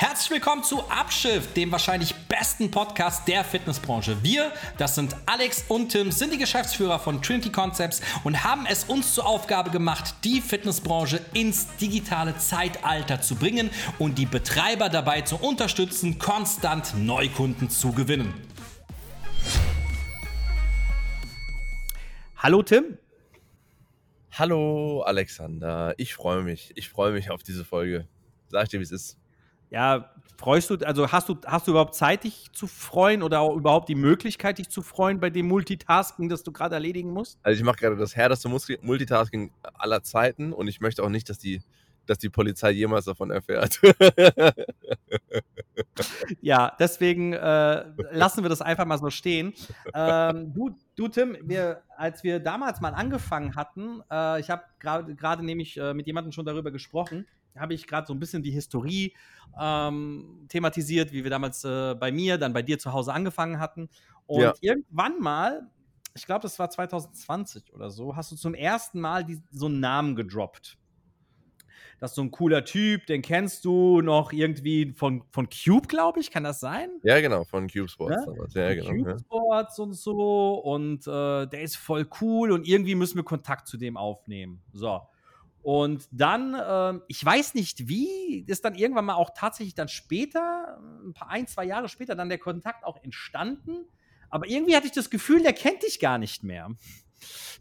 Herzlich willkommen zu Abschiff, dem wahrscheinlich besten Podcast der Fitnessbranche. Wir, das sind Alex und Tim, sind die Geschäftsführer von Trinity Concepts und haben es uns zur Aufgabe gemacht, die Fitnessbranche ins digitale Zeitalter zu bringen und die Betreiber dabei zu unterstützen, konstant Neukunden zu gewinnen. Hallo Tim. Hallo Alexander, ich freue mich. Ich freue mich auf diese Folge. Sag ich dir, wie es ist. Ja, freust du, also hast du, hast du überhaupt Zeit, dich zu freuen oder auch überhaupt die Möglichkeit, dich zu freuen bei dem Multitasking, das du gerade erledigen musst? Also ich mache gerade das härteste Multitasking aller Zeiten und ich möchte auch nicht, dass die, dass die Polizei jemals davon erfährt. ja, deswegen äh, lassen wir das einfach mal so stehen. Ähm, du, du, Tim, wir, als wir damals mal angefangen hatten, äh, ich habe gerade nämlich äh, mit jemandem schon darüber gesprochen, habe ich gerade so ein bisschen die Historie ähm, thematisiert, wie wir damals äh, bei mir, dann bei dir zu Hause angefangen hatten. Und ja. irgendwann mal, ich glaube, das war 2020 oder so, hast du zum ersten Mal die, so einen Namen gedroppt. Das ist so ein cooler Typ, den kennst du noch irgendwie von, von Cube, glaube ich, kann das sein? Ja, genau, von Cube Sports. Ja, ja genau. Cube Sports ja. und so und äh, der ist voll cool und irgendwie müssen wir Kontakt zu dem aufnehmen. So. Und dann, äh, ich weiß nicht wie, ist dann irgendwann mal auch tatsächlich dann später, ein paar, ein, zwei Jahre später, dann der Kontakt auch entstanden. Aber irgendwie hatte ich das Gefühl, der kennt dich gar nicht mehr.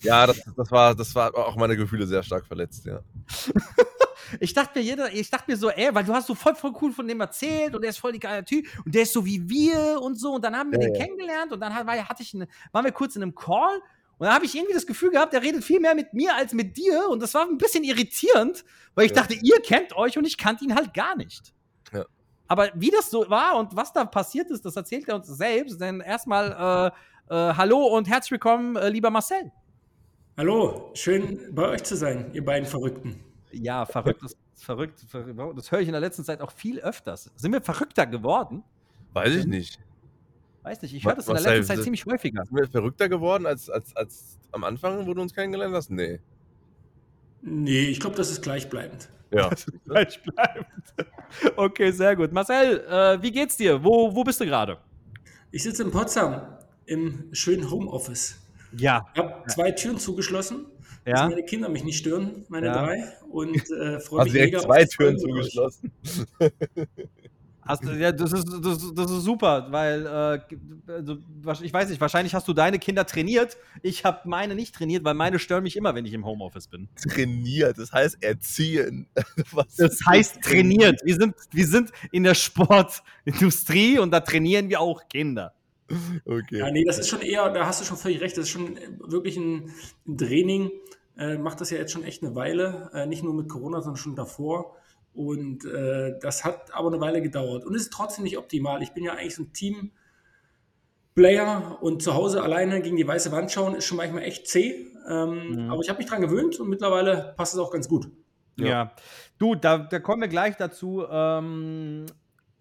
Ja, das, das, war, das war auch meine Gefühle sehr stark verletzt, ja. ich dachte mir, jeder, ich dachte mir so, ey, weil du hast so voll, voll cool von dem erzählt und der ist voll die geile Typ und der ist so wie wir und so. Und dann haben wir ja, den ja. kennengelernt und dann hatte ich eine, waren wir kurz in einem Call und da habe ich irgendwie das Gefühl gehabt, er redet viel mehr mit mir als mit dir. Und das war ein bisschen irritierend, weil ich ja. dachte, ihr kennt euch und ich kannte ihn halt gar nicht. Ja. Aber wie das so war und was da passiert ist, das erzählt er uns selbst. Denn erstmal äh, äh, Hallo und herzlich willkommen, äh, lieber Marcel. Hallo, schön bei euch zu sein, ihr beiden Verrückten. Ja, verrückt, verrückt, verrückt. Das höre ich in der letzten Zeit auch viel öfters. Sind wir verrückter geworden? Weiß ich nicht. Weiß nicht, ich höre das in der letzten Zeit ziemlich häufiger. Sind wir verrückter geworden als, als, als am Anfang, wo du uns kennengelernt hast? Nee. Nee, ich glaube, das ist gleichbleibend. Ja. gleichbleibend. Okay, sehr gut. Marcel, äh, wie geht's dir? Wo, wo bist du gerade? Ich sitze in Potsdam im schönen Homeoffice. Ja. Ich habe zwei Türen zugeschlossen, ja. dass meine Kinder mich nicht stören, meine ja. drei. Und äh, freue mich mega zwei Türen zugeschlossen. Hast du, ja, das ist, das, das ist super, weil äh, also, ich weiß nicht, wahrscheinlich hast du deine Kinder trainiert. Ich habe meine nicht trainiert, weil meine stören mich immer, wenn ich im Homeoffice bin. Trainiert, das heißt erziehen. Was das heißt trainiert. Wir sind, wir sind in der Sportindustrie und da trainieren wir auch Kinder. Okay. Ja, nee, das ist schon eher, da hast du schon völlig recht, das ist schon wirklich ein, ein Training. Äh, macht das ja jetzt schon echt eine Weile, äh, nicht nur mit Corona, sondern schon davor. Und äh, das hat aber eine Weile gedauert und ist trotzdem nicht optimal. Ich bin ja eigentlich so ein Team-Player und zu Hause alleine gegen die weiße Wand schauen ist schon manchmal echt zäh. Ähm, mhm. Aber ich habe mich dran gewöhnt und mittlerweile passt es auch ganz gut. Ja, ja. du, da, da, kommen wir gleich dazu. Ähm,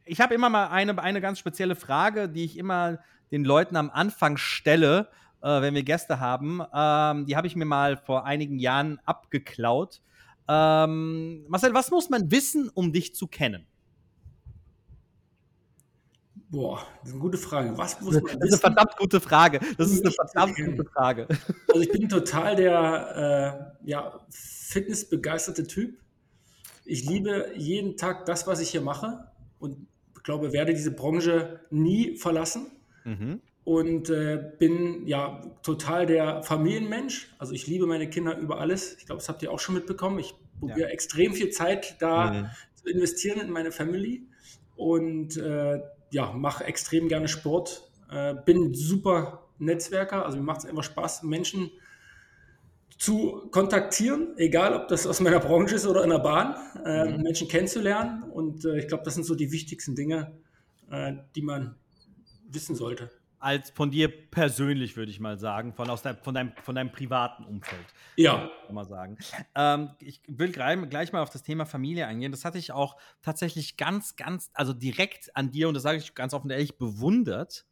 ich habe immer mal eine, eine ganz spezielle Frage, die ich immer den Leuten am Anfang stelle, äh, wenn wir Gäste haben. Ähm, die habe ich mir mal vor einigen Jahren abgeklaut. Ähm, Marcel, was muss man wissen, um dich zu kennen? Boah, das ist eine gute Frage. Was muss man das ist eine verdammt gute Frage. Das ist eine verdammt gute Frage. Also ich bin total der äh, ja, fitnessbegeisterte Typ. Ich liebe jeden Tag das, was ich hier mache und glaube, werde diese Branche nie verlassen. Mhm und äh, bin ja total der Familienmensch. Also ich liebe meine Kinder über alles. Ich glaube, das habt ihr auch schon mitbekommen. Ich probiere ja. extrem viel Zeit da mhm. zu investieren in meine Family und äh, ja, mache extrem gerne Sport. Äh, bin super Netzwerker, also mir macht es einfach Spaß, Menschen zu kontaktieren, egal ob das aus meiner Branche ist oder in der Bahn, äh, mhm. Menschen kennenzulernen. Und äh, ich glaube, das sind so die wichtigsten Dinge, äh, die man wissen sollte als von dir persönlich, würde ich mal sagen, von, aus dein, von, deinem, von deinem privaten Umfeld. Ja. Mal sagen. Ähm, ich will gleich mal auf das Thema Familie eingehen. Das hatte ich auch tatsächlich ganz, ganz, also direkt an dir, und das sage ich ganz offen ehrlich, bewundert,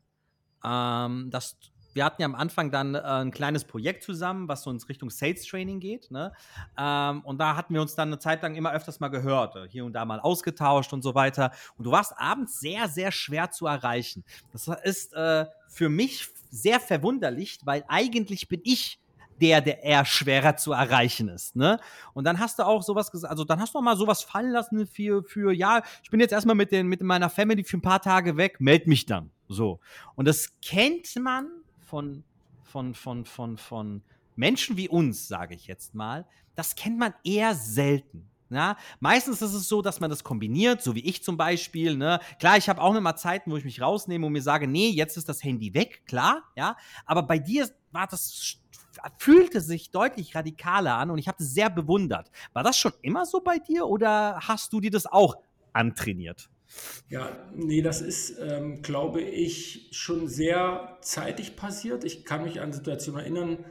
ähm, dass wir hatten ja am Anfang dann äh, ein kleines Projekt zusammen, was so in Richtung Sales Training geht. Ne? Ähm, und da hatten wir uns dann eine Zeit lang immer öfters mal gehört, äh, hier und da mal ausgetauscht und so weiter. Und du warst abends sehr, sehr schwer zu erreichen. Das ist äh, für mich sehr verwunderlich, weil eigentlich bin ich der, der eher schwerer zu erreichen ist. Ne? Und dann hast du auch sowas gesagt, also dann hast du auch mal sowas fallen lassen für, für ja, ich bin jetzt erstmal mit, den, mit meiner Family für ein paar Tage weg, meld mich dann. So. Und das kennt man von, von, von, von, von Menschen wie uns, sage ich jetzt mal, das kennt man eher selten. Ja, meistens ist es so, dass man das kombiniert, so wie ich zum Beispiel. Ne? Klar, ich habe auch immer Zeiten, wo ich mich rausnehme und mir sage, nee, jetzt ist das Handy weg, klar, ja. Aber bei dir war das fühlte sich deutlich radikaler an und ich habe das sehr bewundert. War das schon immer so bei dir oder hast du dir das auch antrainiert? Ja, nee, das ist, ähm, glaube ich, schon sehr zeitig passiert. Ich kann mich an Situationen erinnern,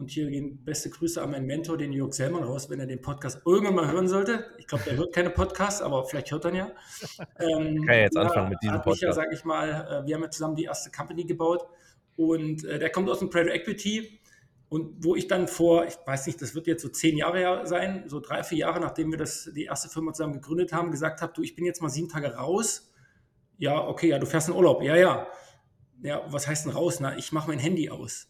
und hier gehen beste Grüße an meinen Mentor, den Jörg Selman, raus, wenn er den Podcast irgendwann mal hören sollte. Ich glaube, der hört keine Podcasts, aber vielleicht hört er ihn ja. Ähm, kann jetzt anfangen mit diesem Podcast. Ja, sage ich mal, äh, wir haben ja zusammen die erste Company gebaut und äh, der kommt aus dem Private Equity und wo ich dann vor, ich weiß nicht, das wird jetzt so zehn Jahre sein, so drei, vier Jahre, nachdem wir das, die erste Firma zusammen gegründet haben, gesagt habe, du, ich bin jetzt mal sieben Tage raus. Ja, okay, ja, du fährst in Urlaub. Ja, ja. Ja, was heißt denn raus? Na, ich mache mein Handy aus.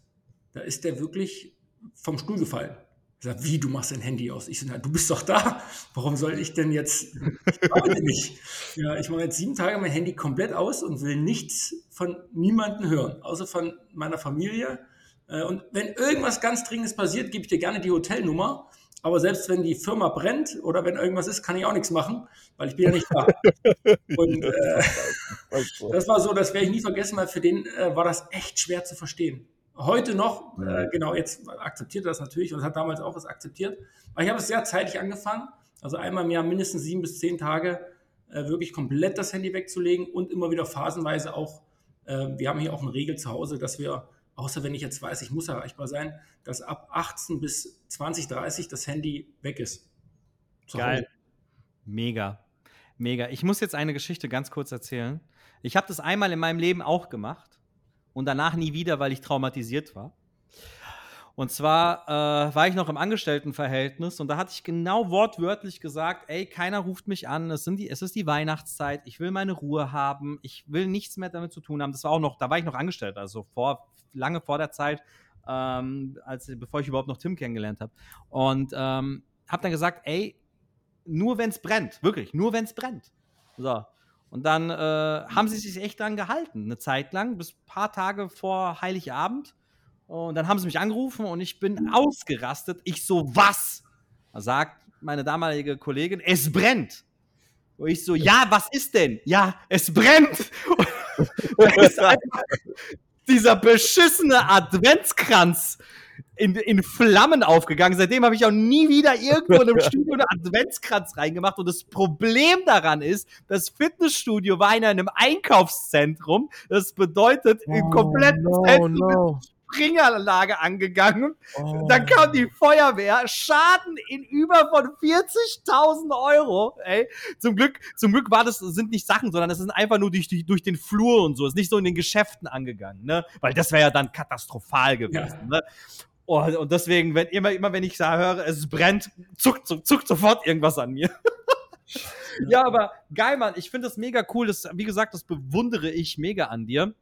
Da ist der wirklich vom Stuhl gefallen. Ich sage, wie, du machst dein Handy aus? Ich sage, du bist doch da. Warum soll ich denn jetzt? Ich arbeite nicht. Ja, ich mache jetzt sieben Tage mein Handy komplett aus und will nichts von niemandem hören, außer von meiner Familie und wenn irgendwas ganz Dringendes passiert, gebe ich dir gerne die Hotelnummer. Aber selbst wenn die Firma brennt oder wenn irgendwas ist, kann ich auch nichts machen, weil ich bin ja nicht da. Und äh, das war so, das werde ich nie vergessen, weil für den äh, war das echt schwer zu verstehen. Heute noch, äh, genau, jetzt akzeptiert er das natürlich und hat damals auch was akzeptiert. Aber ich habe es sehr zeitig angefangen, also einmal im Jahr mindestens sieben bis zehn Tage äh, wirklich komplett das Handy wegzulegen und immer wieder phasenweise auch, äh, wir haben hier auch eine Regel zu Hause, dass wir außer wenn ich jetzt weiß, ich muss erreichbar sein, dass ab 18 bis 20, 30 das Handy weg ist. Zu Geil. Hause. Mega. Mega. Ich muss jetzt eine Geschichte ganz kurz erzählen. Ich habe das einmal in meinem Leben auch gemacht und danach nie wieder, weil ich traumatisiert war. Und zwar äh, war ich noch im Angestelltenverhältnis und da hatte ich genau wortwörtlich gesagt, ey, keiner ruft mich an, es, sind die, es ist die Weihnachtszeit, ich will meine Ruhe haben, ich will nichts mehr damit zu tun haben. Das war auch noch, da war ich noch angestellt, also vor, lange vor der Zeit, ähm, als, bevor ich überhaupt noch Tim kennengelernt habe. Und ähm, habe dann gesagt, ey, nur wenn es brennt, wirklich, nur wenn es brennt. So. Und dann äh, haben sie sich echt dran gehalten, eine Zeit lang, bis ein paar Tage vor Heiligabend. Und dann haben sie mich angerufen und ich bin ausgerastet. Ich so, was? Da sagt meine damalige Kollegin, es brennt. Und ich so, ja, was ist denn? Ja, es brennt. dieser beschissene Adventskranz in, in Flammen aufgegangen. Seitdem habe ich auch nie wieder irgendwo in einem Studio einen Adventskranz reingemacht. Und das Problem daran ist, das Fitnessstudio war in einem Einkaufszentrum. Das bedeutet, oh, im kompletten no, Zentrum no. Springanlage angegangen. Oh. Dann kam die Feuerwehr, Schaden in über von 40.000 Euro. Ey. Zum Glück, zum Glück war das, sind nicht Sachen, sondern es sind einfach nur durch, durch, durch den Flur und so. Ist nicht so in den Geschäften angegangen, ne? Weil das wäre ja dann katastrophal gewesen, ja. ne? Oh, und deswegen, wenn immer, immer wenn ich sah, höre, es brennt, zuckt, zuckt, zuckt sofort irgendwas an mir. ja, aber geil, Mann. Ich finde das mega cool. Das, wie gesagt, das bewundere ich mega an dir.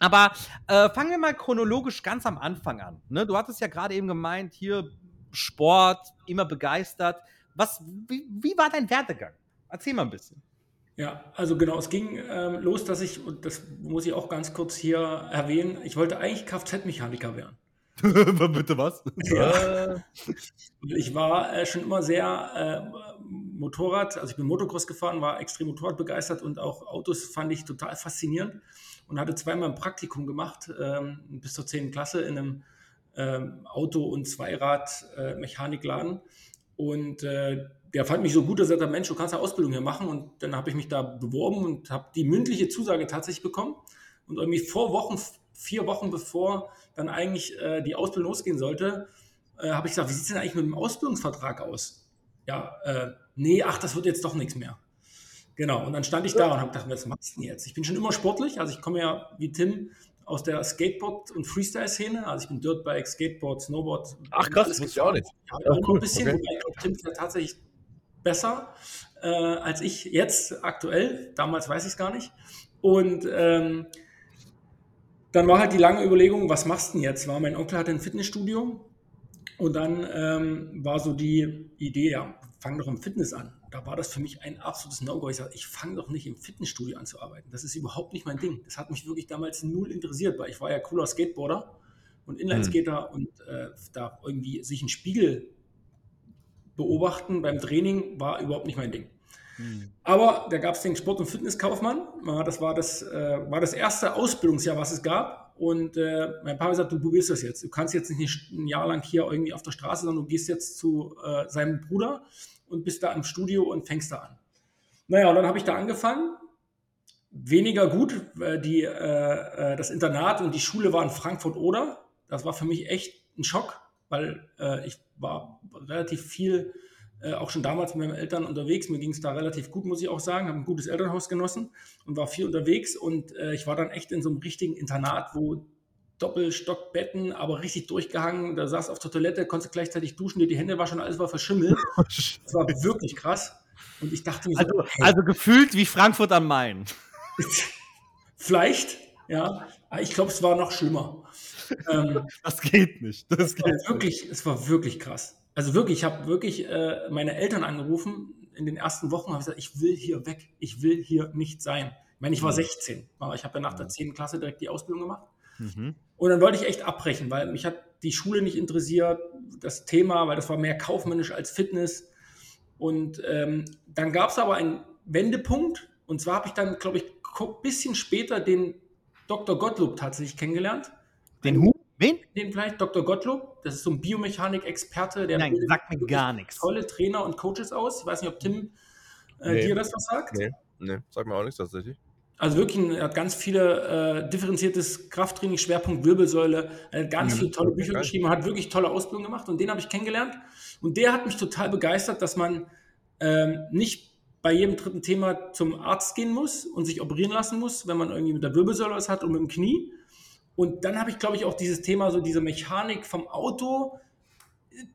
Aber äh, fangen wir mal chronologisch ganz am Anfang an. Ne? Du hattest ja gerade eben gemeint, hier Sport, immer begeistert. Was, wie, wie war dein Werdegang? Erzähl mal ein bisschen. Ja, also genau, es ging ähm, los, dass ich, und das muss ich auch ganz kurz hier erwähnen, ich wollte eigentlich Kfz-Mechaniker werden. Bitte was? Ja. ich war äh, schon immer sehr äh, Motorrad, also ich bin Motocross gefahren, war extrem Motorrad begeistert und auch Autos fand ich total faszinierend und hatte zweimal ein Praktikum gemacht, ähm, bis zur 10. Klasse in einem ähm, Auto- und Zweirad-Mechanikladen. Äh, und äh, der fand mich so gut, dass er sagt, Mensch, du kannst eine Ausbildung hier machen. Und dann habe ich mich da beworben und habe die mündliche Zusage tatsächlich bekommen. Und irgendwie vor Wochen, vier Wochen bevor dann eigentlich äh, die Ausbildung losgehen sollte, äh, habe ich gesagt, wie sieht es denn eigentlich mit dem Ausbildungsvertrag aus? Ja, äh, nee, ach, das wird jetzt doch nichts mehr. Genau, und dann stand ich da und habe gedacht, was machst du denn jetzt? Ich bin schon immer sportlich, also ich komme ja wie Tim aus der Skateboard- und Freestyle-Szene. Also ich bin Dirtbike, Skateboard, Snowboard. Ach krass, das wusste ich auch nicht. Ja, auch noch cool, ein bisschen, okay. wobei ich glaube, Tim ist ja tatsächlich besser äh, als ich jetzt aktuell. Damals weiß ich es gar nicht. Und ähm, dann war halt die lange Überlegung, was machst du denn jetzt? War mein Onkel hatte ein Fitnessstudio und dann ähm, war so die Idee, ja, fang doch im Fitness an. Da war das für mich ein absolutes No-Go. Ich sage, ich fange doch nicht im Fitnessstudio an zu arbeiten. Das ist überhaupt nicht mein Ding. Das hat mich wirklich damals null interessiert, weil ich war ja cooler Skateboarder und Inlineskater und äh, da irgendwie sich einen Spiegel beobachten beim Training war überhaupt nicht mein Ding. Aber da gab es den Sport- und Fitnesskaufmann. Das war das, äh, war das erste Ausbildungsjahr, was es gab. Und äh, mein Papa hat gesagt, du probierst das jetzt. Du kannst jetzt nicht ein Jahr lang hier irgendwie auf der Straße, sondern du gehst jetzt zu äh, seinem Bruder und bist da im Studio und fängst da an. Naja, und dann habe ich da angefangen. Weniger gut. Die, äh, äh, das Internat und die Schule waren Frankfurt-Oder. Das war für mich echt ein Schock, weil äh, ich war relativ viel äh, auch schon damals mit meinen Eltern unterwegs. Mir ging es da relativ gut, muss ich auch sagen. Habe ein gutes Elternhaus genossen und war viel unterwegs. Und äh, ich war dann echt in so einem richtigen Internat, wo Doppelstockbetten, aber richtig durchgehangen. Da saß auf der Toilette, konntest gleichzeitig duschen, dir die Hände waschen, alles war verschimmelt. Das war wirklich krass. Und ich dachte mir so, Also, hey, also gefühlt wie Frankfurt am Main. vielleicht, ja, aber ich glaube, es war noch schlimmer. Ähm, Das geht nicht. Das geht wirklich, es war wirklich krass. Also wirklich, ich habe wirklich äh, meine Eltern angerufen in den ersten Wochen, habe gesagt, ich will hier weg, ich will hier nicht sein. Ich meine, ich war 16, aber ich habe ja nach der 10. Klasse direkt die Ausbildung gemacht. Mhm. Und dann wollte ich echt abbrechen, weil mich hat die Schule nicht interessiert, das Thema, weil das war mehr kaufmännisch als Fitness. Und ähm, dann gab es aber einen Wendepunkt. Und zwar habe ich dann, glaube ich, ein bisschen später den Dr. Gottlob tatsächlich kennengelernt. Den Hu? Wen? Den vielleicht Dr. Gottlob, das ist so ein Biomechanik-Experte, der Nein, sagt mir gar nichts. tolle Trainer und Coaches aus. Ich weiß nicht, ob Tim äh, Nee. dir das was sagt. Nee, nee, sag mir auch nichts tatsächlich. Also wirklich, er hat ganz viele äh, differenziertes Krafttraining, Schwerpunkt Wirbelsäule, er hat ganz Mhm. viele tolle Bücher Geil. geschrieben, hat wirklich tolle Ausbildung gemacht und den habe ich kennengelernt. Und der hat mich total begeistert, dass man ähm, nicht bei jedem dritten Thema zum Arzt gehen muss und sich operieren lassen muss, wenn man irgendwie mit der Wirbelsäule was hat und mit dem Knie. Und dann habe ich, glaube ich, auch dieses Thema, so diese Mechanik vom Auto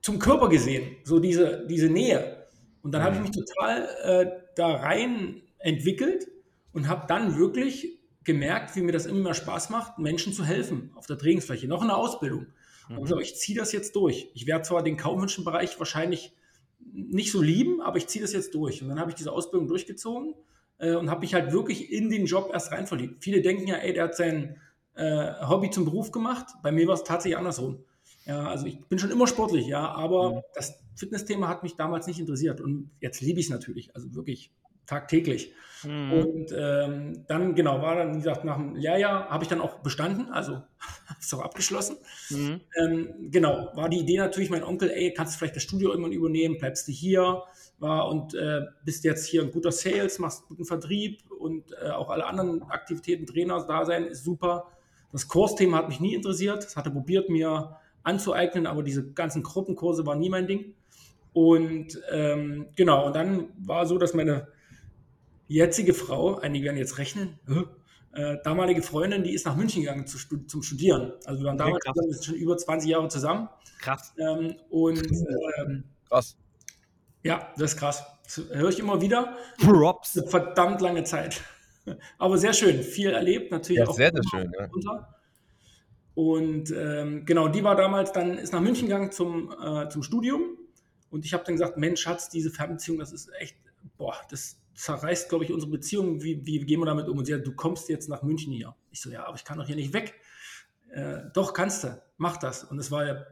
zum Körper gesehen, so diese, diese Nähe. Und dann habe ich mich total äh, da rein entwickelt und habe dann wirklich gemerkt, wie mir das immer mehr Spaß macht, Menschen zu helfen auf der Trainingsfläche, noch in der Ausbildung. Und ich gesagt, ich ziehe das jetzt durch. Ich werde zwar den kaufmännischen Bereich wahrscheinlich nicht so lieben, aber ich ziehe das jetzt durch. Und dann habe ich diese Ausbildung durchgezogen äh, und habe mich halt wirklich in den Job erst rein verliebt. Viele denken ja, ey, der hat sein äh, Hobby zum Beruf gemacht. Bei mir war es tatsächlich andersrum. Ja, also ich bin schon immer sportlich, ja, aber Mhm. das Fitnessthema hat mich damals nicht interessiert und jetzt liebe ich es natürlich, also wirklich tagtäglich. Mhm. Und ähm, dann, genau, war dann, wie gesagt, nach dem Lehrjahr habe ich dann auch bestanden, also es auch abgeschlossen. Mhm. Ähm, genau, war die Idee natürlich, mein Onkel, ey, kannst du vielleicht das Studio irgendwann übernehmen, bleibst du hier, war und äh, bist jetzt hier ein guter Sales, machst guten Vertrieb und äh, auch alle anderen Aktivitäten, Trainer da sein, ist super. Das Kursthema hat mich nie interessiert, das hatte probiert, mir anzueignen, aber diese ganzen Gruppenkurse waren nie mein Ding. Und ähm, genau, und dann war so, dass meine jetzige Frau, einige werden jetzt rechnen, äh, damalige Freundin, die ist nach München gegangen zu, zum Studieren. Also wir waren Okay, damals sind schon über 20 Jahre zusammen. Krass. Ähm, und ähm, Krass. ja, das ist krass. Das höre ich immer wieder. Props. Eine verdammt lange Zeit. Aber sehr schön, viel erlebt, natürlich Ja, auch sehr, sehr schön. Ja. Und ähm, genau, die war damals dann, ist nach München gegangen zum, äh, zum Studium. Und ich habe dann gesagt, Mensch, Schatz, diese Fernbeziehung, das ist echt, boah, das zerreißt, glaube ich, unsere Beziehung. Wie, wie gehen wir damit um? Und sie hat, du kommst jetzt nach München hier. Ich so, ja, aber ich kann doch hier nicht weg. Äh, doch, kannst du, mach das. Und es war der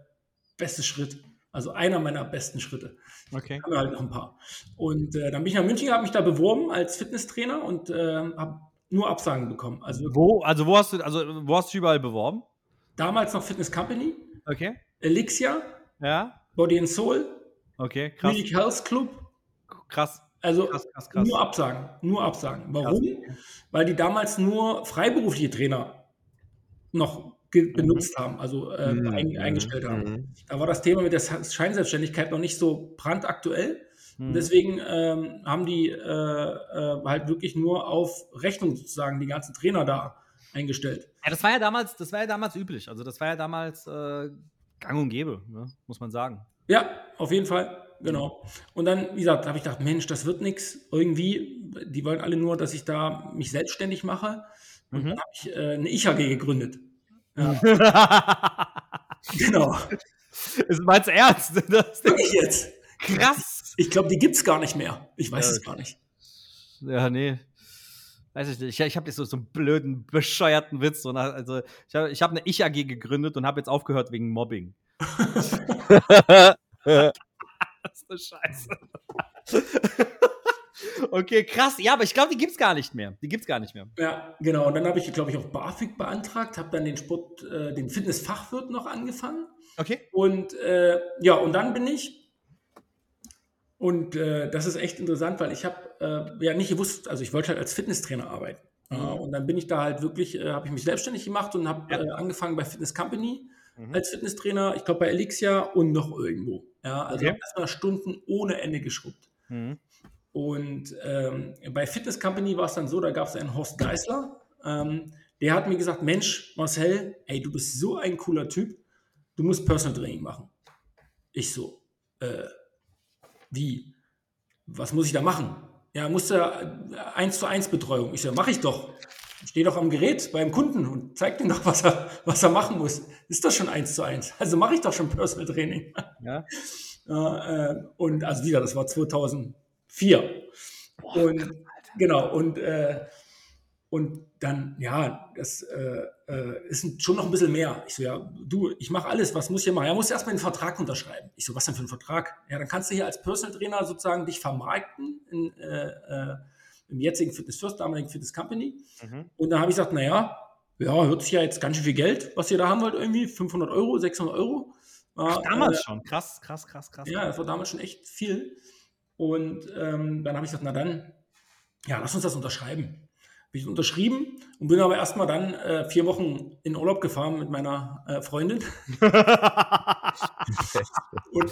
beste Schritt. Also einer meiner besten Schritte. Okay. Haben wir halt noch ein paar. Und äh, dann bin ich nach München, habe mich da beworben als Fitnesstrainer und äh, habe nur Absagen bekommen. Also Wo, also wo hast du, also wo hast du überall beworben? damals noch Fitness Company, Okay. Elixia, Ja. Body and Soul, Okay. Krass. Munich Health Club. Krass. Also Krass, krass, krass. nur Absagen, nur Absagen. Warum? Krass. Weil die damals nur freiberufliche Trainer noch ge- benutzt haben, also äh, Mhm, ein, mhm, eingestellt haben. mhm. Da war das Thema mit der Scheinselbstständigkeit noch nicht so brandaktuell. Und Mhm. deswegen ähm, haben die äh, äh, halt wirklich nur auf Rechnung sozusagen die ganzen Trainer da eingestellt. Ja, das war ja damals, das war ja damals üblich. Also das war ja damals äh, gang und gäbe, ne? muss man sagen. Ja, auf jeden Fall. Genau. Und dann, wie gesagt, habe ich gedacht, Mensch, das wird nichts. Irgendwie, die wollen alle nur, dass ich da mich selbstständig mache. Und Mhm. dann habe ich äh, eine Ich-AG gegründet. Ja, genau. Ist meinst du ernst? Das Wirklich jetzt. krass. Ich glaube, die gibt es gar nicht mehr. Ich weiß Ja, es gar nicht. Ja, nee. Weiß ich nicht. Ich, ich habe jetzt so, so einen blöden, bescheuerten Witz. Und also, ich habe ich hab eine Ich-AG gegründet und habe jetzt aufgehört wegen Mobbing. Das ist eine Scheiße. okay, krass. Ja, aber ich glaube, die gibt's gar nicht mehr. Die gibt's gar nicht mehr. Ja, genau. Und dann habe ich, glaube ich, auch BAföG beantragt, habe dann den Sport, äh, den Fitnessfachwirt noch angefangen. Okay. Und äh, ja, und dann bin ich, und äh, das ist echt interessant, weil ich habe äh, ja nicht gewusst, also ich wollte halt als Fitnesstrainer arbeiten. Äh, und dann bin ich da halt wirklich, äh, habe ich mich selbstständig gemacht und habe Ja. äh, angefangen bei Fitness Company Mhm. als Fitnesstrainer, ich glaube bei Elixia und noch irgendwo. Ja, also Okay. erstmal Stunden ohne Ende geschrubbt. Mhm. Und ähm, bei Fitness Company war es dann so, da gab es einen Horst Geisler, ähm, der hat mir gesagt, Mensch, Marcel, ey, du bist so ein cooler Typ, du musst Personal Training machen. Ich so, äh, wie? Was muss ich da machen? Ja, musst du äh, eins zu eins Betreuung. Ich so, mach ich doch. Steh doch am Gerät beim Kunden und zeig ihm doch, was er, was er machen muss. Ist das schon eins zu eins? Also mache ich doch schon Personal Training. Ja. Äh, und also wieder, das war 2004. und genau, und, äh, und dann, ja, das äh, ist schon noch ein bisschen mehr. Ich so, ja, du, ich mache alles, was muss ich hier machen? Ja, muss erstmal einen Vertrag unterschreiben. Ich so, was denn für ein Vertrag? Ja, dann kannst du hier als Personal Trainer sozusagen dich vermarkten in, im jetzigen Fitness First, damaligen Fitness Company. Mhm. Und dann habe ich gesagt, naja, ja, hört sich ja jetzt ganz schön viel Geld, was ihr da haben wollt, irgendwie 500 Euro, 600 Euro. Ach, Ja, damals äh, schon. Krass, krass, krass, krass. ja, das war damals schon echt viel. Und ähm, dann habe ich gesagt, na dann, ja, lass uns das unterschreiben. Bin ich unterschrieben und bin aber erstmal dann äh, vier Wochen in Urlaub gefahren mit meiner äh, Freundin und,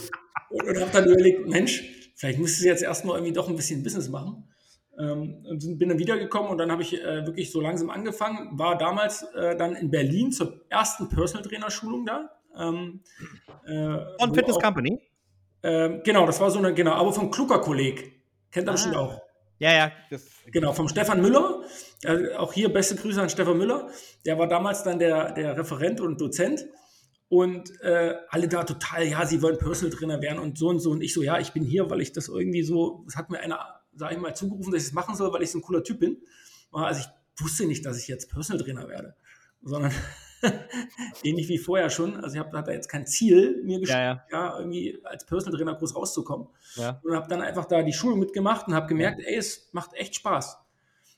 und, und habe dann überlegt, Mensch, vielleicht müsstest du jetzt erstmal irgendwie doch ein bisschen Business machen. Ähm, bin dann wiedergekommen und dann habe ich äh, wirklich so langsam angefangen, war damals äh, dann in Berlin zur ersten Personal Trainer Schulung da. Ähm, äh, Von Fitness auch- Company? ähm, genau, das war so eine, genau, aber vom Klucker-Kolleg. Kennt er Ah. bestimmt auch. Ja, ja. Das, Genau, vom Stefan Müller. Äh, auch hier beste Grüße an Stefan Müller. Der war damals dann der, der Referent und Dozent. Und äh, alle da total, ja, sie wollen Personal Trainer werden und so und so. Und ich so, ja, ich bin hier, weil ich das irgendwie so, das hat mir einer, sag ich mal, zugerufen, dass ich es machen soll, weil ich so ein cooler Typ bin. Also ich wusste nicht, dass ich jetzt Personal Trainer werde, sondern ähnlich wie vorher schon. Also ich habe hatte jetzt kein Ziel mir gestellt, ja, ja. ja, irgendwie als Personal Trainer groß rauszukommen und habe dann einfach da die Schulung mitgemacht und habe gemerkt, ey, es macht echt Spaß.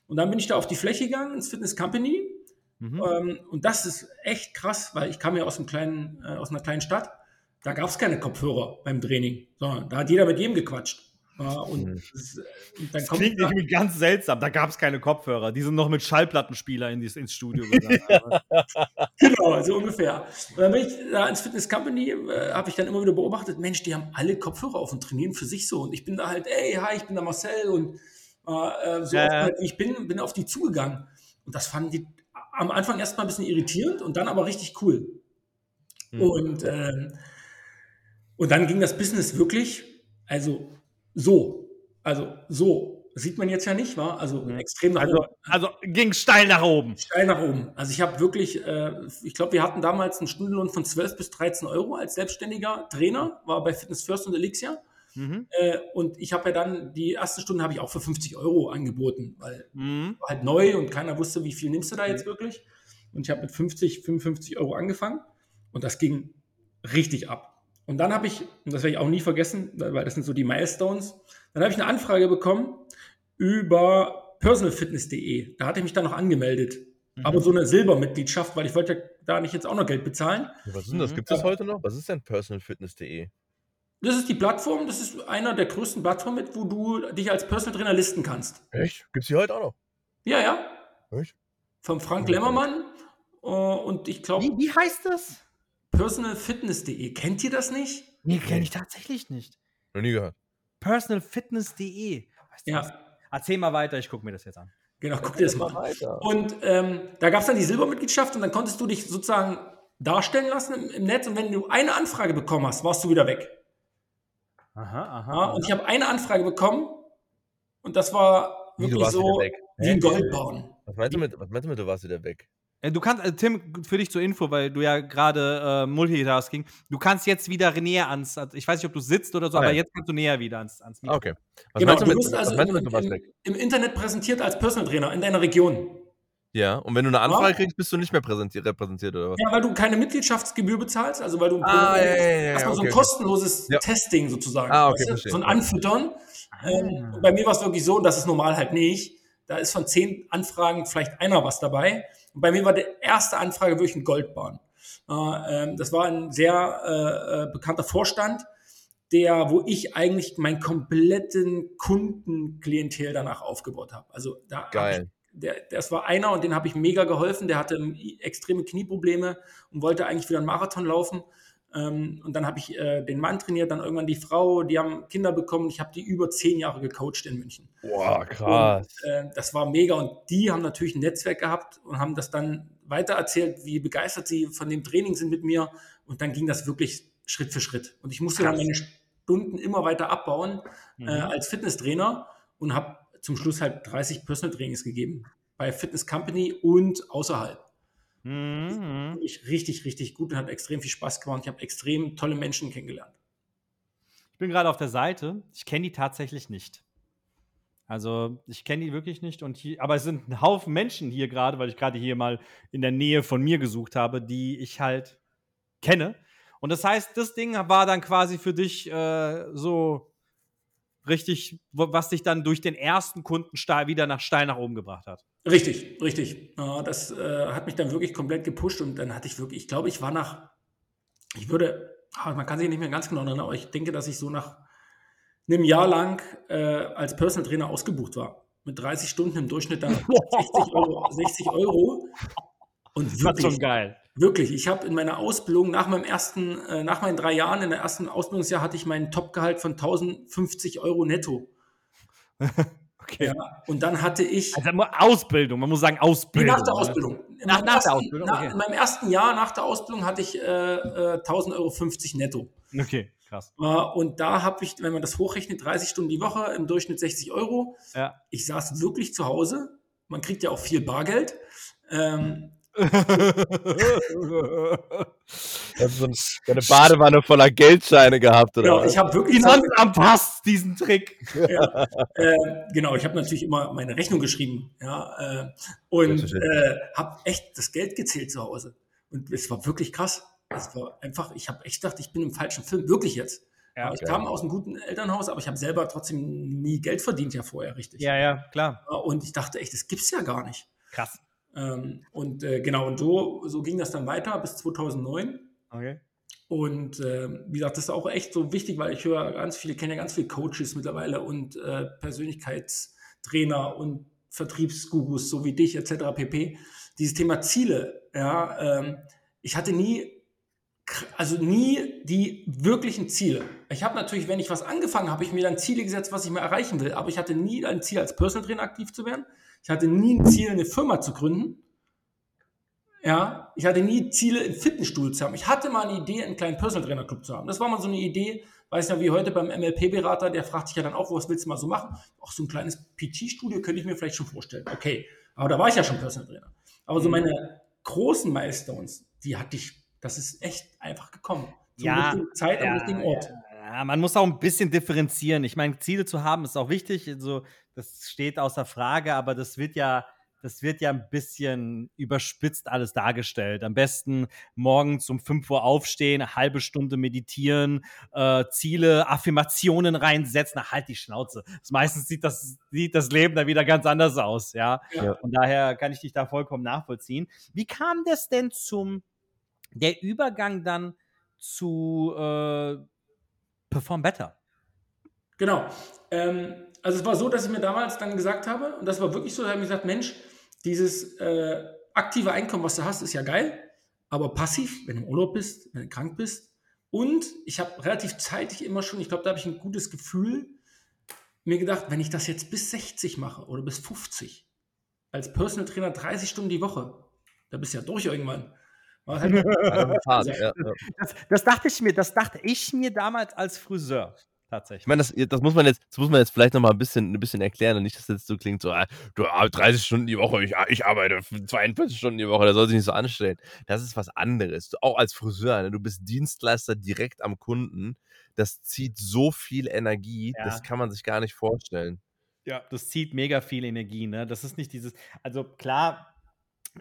Und dann bin ich da auf die Fläche gegangen ins Fitness Company Mhm. ähm, und das ist echt krass, weil ich kam ja aus einem kleinen, äh, aus einer kleinen Stadt. Da gab es keine Kopfhörer beim Training, sondern da hat jeder mit jedem gequatscht. Ja, und, Mhm. das, äh, Das klingt da, irgendwie ganz seltsam. Da gab es keine Kopfhörer. Die sind noch mit Schallplattenspieler in dies, ins Studio gegangen. Genau, so ungefähr. Und dann bin ich da ins Fitness Company, äh, habe ich dann immer wieder beobachtet, Mensch, die haben alle Kopfhörer auf und trainieren für sich so. Und ich bin da halt, ey, hi, ich bin der Marcel und äh, äh, so ja. halt, ich bin, bin auf die zugegangen. Und das fanden die am Anfang erstmal ein bisschen irritierend und dann aber richtig cool. Mhm. Und, ähm, und dann ging das Business wirklich, also so, also so. Sieht man jetzt ja nicht, war also Mhm. extrem nach also, oben. also ging steil nach oben. Steil nach oben. Also ich habe wirklich, äh, ich glaube, wir hatten damals einen Stundenlohn von 12 bis 13 Euro als selbstständiger Trainer, war bei Fitness First und Elixir. Mhm. Äh, und ich habe ja dann, die erste Stunde habe ich auch für 50 Euro angeboten, weil Mhm. war halt neu und keiner wusste, wie viel nimmst du da jetzt wirklich. Und ich habe mit 50, 55 Euro angefangen und das ging richtig ab. Und dann habe ich, und das werde ich auch nie vergessen, weil das sind so die Milestones, dann habe ich eine Anfrage bekommen über personalfitness.de. Da hatte ich mich dann noch angemeldet. Mhm. Aber so eine Silbermitgliedschaft, weil ich wollte ja da nicht jetzt auch noch Geld bezahlen. Was ist denn das? Gibt es das heute noch? Was ist denn personalfitness.de? Das ist die Plattform, das ist einer der größten Plattformen, mit, wo du dich als Personal Trainer listen kannst. Echt? Gibt es die heute auch noch? Ja, ja. Echt? Vom Frank Okay. Lemmermann. Äh, Und ich glaube, Wie, wie heißt das? personalfitness.de. Kennt ihr das nicht? Nee, kenne ich tatsächlich nicht. Noch nie gehört. Personalfitness.de. Weißt du was? Ja, Erzähl mal weiter, ich gucke mir das jetzt an. Genau, guck dir das mal an. Und ähm, da gab es dann die Silbermitgliedschaft und dann konntest du dich sozusagen darstellen lassen im, im, Netz und wenn du eine Anfrage bekommen hast, warst du wieder weg. Aha, aha. Ja, und ich habe eine Anfrage bekommen und das war wirklich so wie ein Goldbarren. Was meinst, du mit, was meinst du mit, du warst wieder weg? Äh, du kannst, äh, Tim, für dich zur Info, weil du ja gerade äh, Multitasking, du kannst jetzt wieder näher ans, ich weiß nicht, ob du sitzt oder so, okay. aber jetzt kannst du näher wieder ans, ans Mikro. Okay. Was genau, du, mit, also im, im, im, Internet präsentiert als Personal Trainer in deiner Region. Ja, und wenn du eine Anfrage ja. kriegst, bist du nicht mehr repräsentiert oder was? Ja, weil du keine Mitgliedschaftsgebühr bezahlst, also weil du ah, ja, ja, ja, okay, so ein kostenloses okay. Testing sozusagen. Ah, okay, weißt du? So ein Anfüttern. Ah. Ähm, bei mir war es wirklich so, und das ist normal halt nicht. Da ist von zehn Anfragen vielleicht einer was dabei. Und bei mir war die erste Anfrage wirklich ein Goldbahn. Äh, das war ein sehr äh, äh, bekannter Vorstand, der, wo ich eigentlich meinen kompletten Kundenklientel danach aufgebaut habe. Also da Geil. Ich, der, das war einer und den habe ich mega geholfen. Der hatte extreme Knieprobleme und wollte eigentlich wieder einen Marathon laufen. Ähm, und dann habe ich äh, den Mann trainiert, dann irgendwann die Frau, die haben Kinder bekommen. Ich habe die über zehn Jahre gecoacht in München. Boah, krass. Und, äh, das war mega. Und die haben natürlich ein Netzwerk gehabt und haben das dann weitererzählt, wie begeistert sie von dem Training sind mit mir. Und dann ging das wirklich Schritt für Schritt. Und ich musste krass. dann meine Stunden immer weiter abbauen äh, mhm. äh, als Fitnesstrainer und habe zum Schluss halt 30 Personal Trainings gegeben bei Fitness Company und außerhalb. Mhm. Ich richtig, richtig gut und hat extrem viel Spaß gemacht. Ich habe extrem tolle Menschen kennengelernt. Ich bin gerade auf der Seite. Ich kenne die tatsächlich nicht. Also ich kenne die wirklich nicht. Und hier, aber es sind ein Haufen Menschen hier gerade, weil ich gerade hier mal in der Nähe von mir gesucht habe, die ich halt kenne. Und das heißt, das Ding war dann quasi für dich äh, so richtig, was dich dann durch den ersten Kunden wieder nach steil nach oben gebracht hat. Richtig, richtig. das äh, hat mich dann wirklich komplett gepusht und dann hatte ich wirklich, ich glaube, ich war nach, ich würde, ah, man kann sich nicht mehr ganz genau erinnern, aber ich denke, dass ich so nach einem Jahr lang äh, als Personal Trainer ausgebucht war. Mit 30 Stunden im Durchschnitt dann 60 Euro. 60 Euro. Und wirklich, das ist geil. Wirklich, ich habe in meiner Ausbildung nach meinem ersten, äh, nach meinen drei Jahren in der ersten Ausbildungsjahr hatte ich meinen Topgehalt von 1050 Euro netto. okay. Ja, und dann hatte ich. Also Ausbildung, man muss sagen Ausbildung. Nach der Ausbildung. Nach, nach ersten, der Ausbildung. Okay. in meinem ersten Jahr nach der Ausbildung hatte ich äh, äh, 1000 Euro 50 netto. Okay, krass. Äh, und da habe ich, wenn man das hochrechnet, 30 Stunden die Woche, im Durchschnitt 60 Euro. Ja. Ich saß wirklich zu Hause. Man kriegt ja auch viel Bargeld. Ähm, so eine Badewanne voller Geldscheine gehabt, oder? Genau, ich habe wirklich. Finanzamt hasst diesen Trick. Ja, äh, genau, ich habe natürlich immer meine Rechnung geschrieben, ja, äh, und äh, habe echt das Geld gezählt zu Hause. Und es war wirklich krass. Es war einfach, ich habe echt gedacht, ich bin im falschen Film, wirklich jetzt. Ja, ich kam aus einem guten Elternhaus, aber ich habe selber trotzdem nie Geld verdient ja vorher, richtig. Ja, ja, klar. Und ich dachte echt, das gibt's ja gar nicht. Krass. Ähm, und äh, genau, und so, so ging das dann weiter bis 2009. Okay. Und äh, wie gesagt, das ist auch echt so wichtig, weil ich höre ganz viele, kenne ja ganz viele Coaches mittlerweile und äh, Persönlichkeitstrainer und Vertriebsgurus, so wie dich, etc. pp. Dieses Thema Ziele, ja, ähm, ich hatte nie, also nie die wirklichen Ziele. Ich habe natürlich, wenn ich was angefangen habe, ich mir dann Ziele gesetzt, was ich mal erreichen will, aber ich hatte nie ein Ziel, als Personal Trainer aktiv zu werden. Ich hatte nie ein Ziel, eine Firma zu gründen. Ja, ich hatte nie Ziele, ein Fitnessstudio zu haben. Ich hatte mal eine Idee, einen kleinen Personal Trainer Club zu haben. Das war mal so eine Idee, weiß ja, wie heute beim MLP-Berater, der fragt sich ja dann auch, was willst du mal so machen? Auch so ein kleines PT-Studio könnte ich mir vielleicht schon vorstellen. Okay, aber da war ich ja schon Personal Trainer. Aber so mhm. meine großen Milestones, die hatte ich, das ist echt einfach gekommen. Zur ja, Zeit ja, am richtigen Ort. Ja, man muss auch ein bisschen differenzieren. Ich meine, Ziele zu haben ist auch wichtig. Also, das steht außer Frage, aber das wird ja, das wird ja ein bisschen überspitzt alles dargestellt. Am besten morgens um 5 Uhr aufstehen, eine halbe Stunde meditieren, äh, Ziele, Affirmationen reinsetzen. Na, halt die Schnauze. Das meistens sieht das, sieht das Leben dann wieder ganz anders aus, ja? ja. Von daher kann ich dich da vollkommen nachvollziehen. Wie kam das denn zum, der Übergang dann zu äh, Perform Better? Genau. Ähm, also es war so, dass ich mir damals dann gesagt habe, und das war wirklich so, da habe ich gesagt, Mensch, dieses äh, aktive Einkommen, was du hast, ist ja geil, aber passiv, wenn du im Urlaub bist, wenn du krank bist. Und ich habe relativ zeitig immer schon, ich glaube, da habe ich ein gutes Gefühl, mir gedacht, wenn ich das jetzt bis 60 mache oder bis 50, als Personal Trainer 30 Stunden die Woche. Da bist du ja durch irgendwann. Also, das, das, dachte ich mir, das dachte ich mir damals als Friseur. Tatsächlich. Ich meine, das, das, muss man jetzt, das muss man jetzt vielleicht nochmal ein bisschen, ein bisschen erklären und nicht, dass das jetzt so klingt, so, ah, du 30 Stunden die Woche, ich, ich arbeite 42 Stunden die Woche, da soll sich nicht so anstellen. Das ist was anderes. Du, auch als Friseur, ne, du bist Dienstleister direkt am Kunden. Das zieht so viel Energie, ja. das kann man sich gar nicht vorstellen. Ja, das zieht mega viel Energie, ne? Das ist nicht dieses, also klar,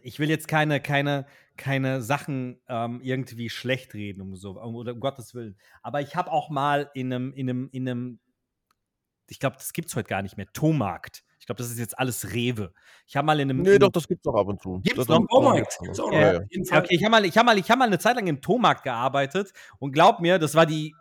ich will jetzt keine, keine, keine Sachen ähm, irgendwie schlecht reden, um so, oder um Gottes Willen. Aber ich habe auch mal in einem, in einem, in einem, ich glaube, das gibt es heute gar nicht mehr, Tomarkt. Ich glaube, das ist jetzt alles Rewe. Ich habe mal in einem. Nee, doch, das gibt es doch ab und zu. Gibt es noch? Tomarkt. Ja, ja. Okay, ich habe mal, hab mal, hab mal eine Zeit lang im Tomarkt gearbeitet und glaub mir, das war die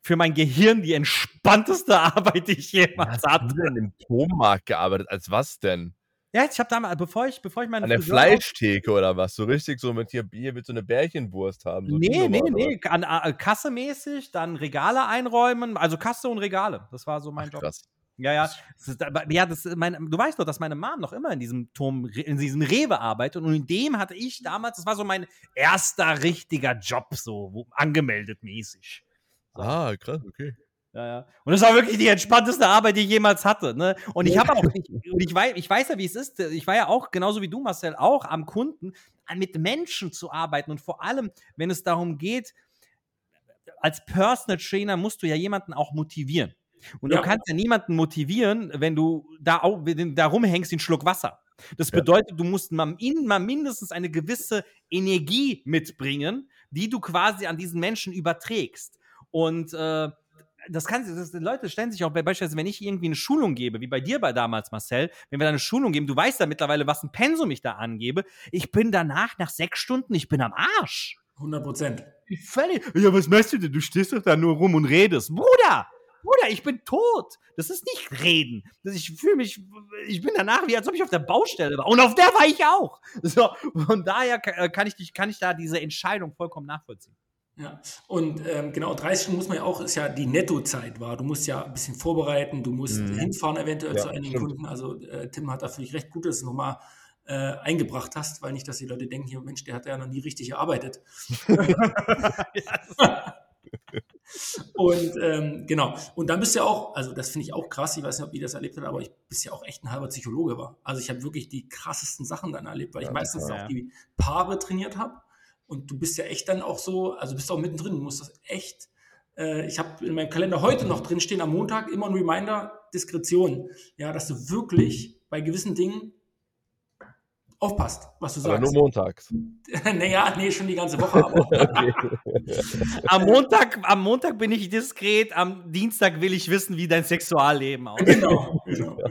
für mein Gehirn die entspannteste Arbeit, die ich jemals hatte. Hast du denn im Tomarkt gearbeitet? Als was denn? Ja, ich habe damals, bevor ich, bevor ich meine. An der Friseur Fleischtheke oder was? So richtig so mit hier, hier wird so eine Bärchenwurst haben. So nee, nee, nee. An, äh, Kasse mäßig, dann Regale einräumen, also Kasse und Regale. Das war so mein Ach, Job. Krass. Ja, ja. Das ist, ja, das mein, du weißt doch, dass meine Mom noch immer in diesem Turm, in diesem Rewe arbeitet und in dem hatte ich damals, das war so mein erster richtiger Job, so angemeldet mäßig. Ah, krass, okay. Ja, ja. Und das war wirklich die entspannteste Arbeit, die ich jemals hatte. Ne? Und ich habe auch, ich, und ich weiß, ich weiß ja, wie es ist. Ich war ja auch, genauso wie du, Marcel, auch am Kunden, mit Menschen zu arbeiten. Und vor allem, wenn es darum geht, als Personal Trainer musst du ja jemanden auch motivieren. Und ja. du kannst ja niemanden motivieren, wenn du da, auch, da rumhängst, den Schluck Wasser. Das bedeutet, du musst mal, mal mindestens eine gewisse Energie mitbringen, die du quasi an diesen Menschen überträgst. Und äh, das kann, das, Leute stellen sich auch bei, beispielsweise, wenn ich irgendwie eine Schulung gebe, wie bei dir bei damals, Marcel, wenn wir da eine Schulung geben, du weißt ja mittlerweile, was ein Pensum ich da angebe. Ich bin danach, nach sechs Stunden, ich bin am Arsch. 100 Prozent. Völlig. Ja, was meinst du denn? Du stehst doch da nur rum und redest. Bruder! Bruder, ich bin tot. Das ist nicht reden. Ich fühle mich, ich bin danach wie, als ob ich auf der Baustelle war. Und auf der war ich auch. So, von daher kann ich, kann ich da diese Entscheidung vollkommen nachvollziehen. Ja, und ähm, genau, 30 Stunden muss man ja auch, ist ja die Nettozeit war. Du musst ja ein bisschen vorbereiten, du musst mhm. hinfahren eventuell ja, zu einigen stimmt. Kunden. Also äh, Tim hat da völlig recht gut, dass du es nochmal äh, eingebracht hast, weil nicht, dass die Leute denken, hier, Mensch, der hat ja noch nie richtig gearbeitet. und ähm, genau, und dann bist du ja auch, also das finde ich auch krass, ich weiß nicht, ob ihr das erlebt habt, aber ich bist ja auch echt ein halber Psychologe war. Also ich habe wirklich die krassesten Sachen dann erlebt, weil ich ja, meistens ja. auch die Paare trainiert habe und du bist ja echt dann auch so, also bist auch mittendrin, du musst das echt. Äh, ich habe in meinem Kalender heute noch drin stehen, am Montag immer ein Reminder, Diskretion. Ja, dass du wirklich bei gewissen Dingen aufpasst, was du sagst. Aber nur montags. naja, nee, schon die ganze Woche. am, Montag, am Montag bin ich diskret, am Dienstag will ich wissen, wie dein Sexualleben aussieht. Genau, genau. Ja,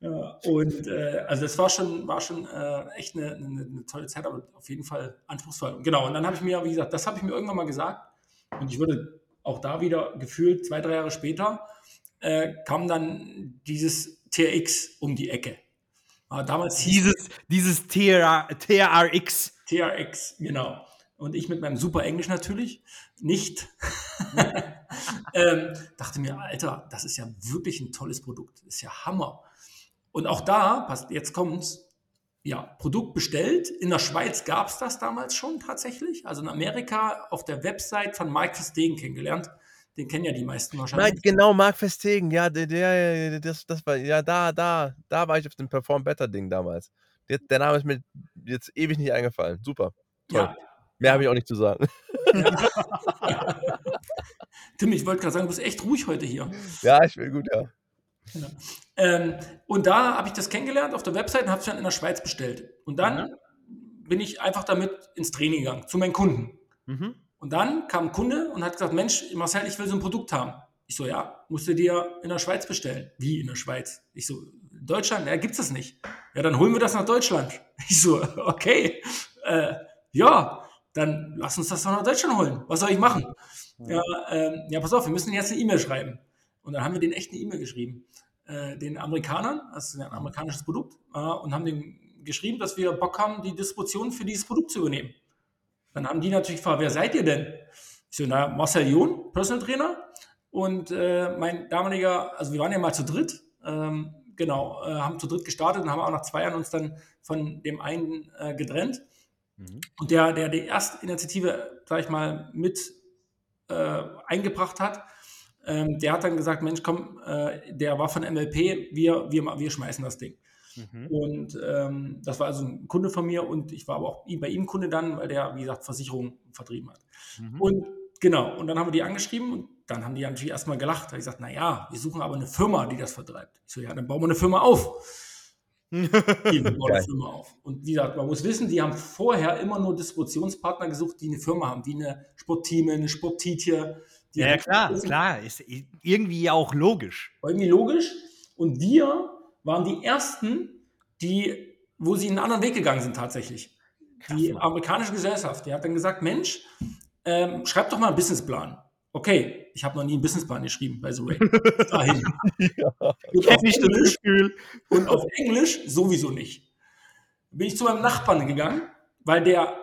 und äh, also das war schon, war schon äh, echt eine, eine, eine, tolle Zeit, aber auf jeden Fall anspruchsvoll. Und genau, und dann habe ich mir, wie gesagt, das habe ich mir irgendwann mal gesagt. Und ich würde auch da wieder gefühlt zwei, drei Jahre später, äh, kam dann dieses TRX um die Ecke. Aber damals dieses, dieses TR, TRX. TRX, genau. Und ich mit meinem super Englisch natürlich nicht. ähm, dachte mir, Alter, das ist ja wirklich ein tolles Produkt. Das ist ja Hammer. Und auch da, passt, jetzt kommt's, ja, Produkt bestellt. In der Schweiz gab es das damals schon tatsächlich. Also in Amerika auf der Website von Mike Verstegen kennengelernt. Den kennen ja die meisten wahrscheinlich. Nein, genau, Mark Verstegen, ja, der, der, das, das war, ja, da, da, da war ich auf dem Perform Better Ding damals. Der, der Name ist mir jetzt ewig nicht eingefallen. Super. Toll. Ja. Mehr habe ich auch nicht zu sagen. Ja. Tim, ich wollte gerade sagen, du bist echt ruhig heute hier. Ja, ich will gut, ja. Genau. Ähm, und da habe ich das kennengelernt auf der Website und habe es dann in der Schweiz bestellt. Und dann mhm. bin ich einfach damit ins Training gegangen, zu meinen Kunden. Mhm. Und dann kam ein Kunde und hat gesagt, Mensch, Marcel, ich will so ein Produkt haben. Ich so, ja, musst du dir in der Schweiz bestellen. Wie in der Schweiz? Ich so, Deutschland? Ja, gibt es das nicht. Ja, dann holen wir das nach Deutschland. Ich so, okay, äh, ja, dann lass uns das doch nach Deutschland holen. Was soll ich machen? Ja, ähm, ja, pass auf, wir müssen jetzt eine E-Mail schreiben. Und dann haben wir den echt eine E-Mail geschrieben, äh, den Amerikanern, das ist ein amerikanisches Produkt, äh, und haben den geschrieben, dass wir Bock haben, die Distribution für dieses Produkt zu übernehmen. Dann haben die natürlich gefragt, wer seid ihr denn? Ich so, na, Marcel John, Personal Trainer, und äh, mein damaliger, also wir waren ja mal zu dritt, ähm, genau, äh, haben zu dritt gestartet und haben auch nach zwei Jahren uns dann von dem einen äh, getrennt. Mhm. Und der, der die erste Initiative, sag ich mal, mit äh, eingebracht hat, ähm, der hat dann gesagt, Mensch, komm, äh, der war von MLP, wir, wir, wir schmeißen das Ding. Mhm. Und ähm, das war also ein Kunde von mir und ich war aber auch bei ihm Kunde dann, weil der, wie gesagt, Versicherung vertrieben hat. Mhm. Und genau, und dann haben wir die angeschrieben und dann haben die natürlich erstmal gelacht. Da habe ich gesagt, naja, wir suchen aber eine Firma, die das vertreibt. Ich so, ja, dann bauen wir eine Firma auf. die bauen eine Firma auf. Und wie gesagt, man muss wissen, die haben vorher immer nur Distributionspartner gesucht, die eine Firma haben, wie eine Sporttime, eine Sporttitie. Ja, ja, klar, klar. Ist irgendwie auch logisch. Irgendwie logisch. Und wir waren die ersten, die, wo sie einen anderen Weg gegangen sind tatsächlich. Die amerikanische Gesellschaft, die hat dann gesagt, Mensch, ähm, schreib doch mal einen Businessplan. Okay, ich habe noch nie einen Businessplan geschrieben bei The Ray. Dahin. ja. Und, auf Englisch, und auf Englisch sowieso nicht. Bin ich zu meinem Nachbarn gegangen, weil der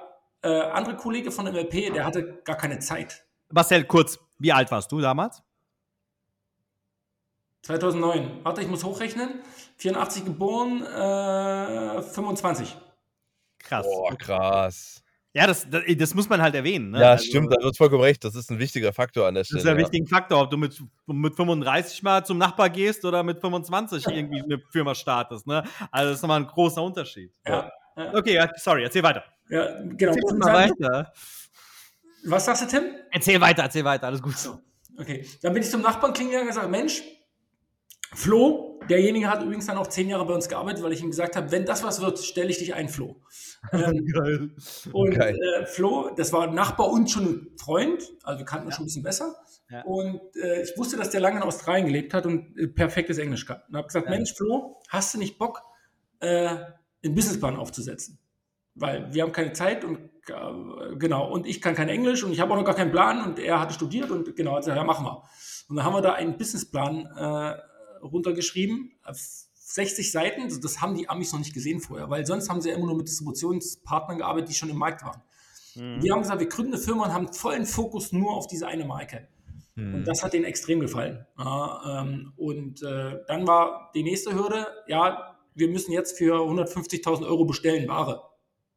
äh, andere Kollege von MLP, der hatte gar keine Zeit. Marcel, kurz, wie alt warst du damals? 2009. Warte, ich muss hochrechnen. 84 geboren, äh, 25. Krass. Boah, krass. Ja, das, das, das, muss man halt erwähnen. Ne? Ja, also, stimmt, da wird vollkommen recht. Das ist ein wichtiger Faktor an der Stelle. Das ist ein ja. wichtiger Faktor, ob du mit, mit 35 mal zum Nachbar gehst oder mit 25 irgendwie eine Firma startest. Ne? Also das ist nochmal ein großer Unterschied. Ja. ja. Okay, sorry, erzähl weiter. Ja, genau. Erzähl mal weiter. Was sagst du, Tim? Erzähl weiter, erzähl weiter, alles gut. So. Okay, dann bin ich zum Nachbarn klingeln und gesagt, Mensch, Flo, derjenige hat übrigens dann auch zehn Jahre bei uns gearbeitet, weil ich ihm gesagt habe, wenn das was wird, stelle ich dich ein, Flo. Ähm, Geil. Und äh, Flo, das war ein Nachbar und schon ein Freund, also wir kannten uns ja. schon ein bisschen besser. Ja. Und äh, ich wusste, dass der lange in Australien gelebt hat und äh, perfektes Englisch kann. Und habe gesagt, ja. Mensch, Flo, hast du nicht Bock, äh, einen Businessplan aufzusetzen? Weil wir haben keine Zeit und äh, genau, und ich kann kein Englisch und ich habe auch noch gar keinen Plan und er hatte studiert und genau, hat gesagt, ja, machen wir. Und dann haben wir da einen Businessplan äh, runtergeschrieben. 60 Seiten, das haben die Amis noch nicht gesehen vorher, weil sonst haben sie ja immer nur mit Distributionspartnern gearbeitet, die schon im Markt waren. Mhm. Wir haben gesagt, wir gründen eine Firma und haben vollen Fokus nur auf diese eine Marke. Mhm. Und das hat denen extrem gefallen. Ja, ähm, und äh, dann war die nächste Hürde, ja, wir müssen jetzt für 150.000 Euro bestellen, Ware.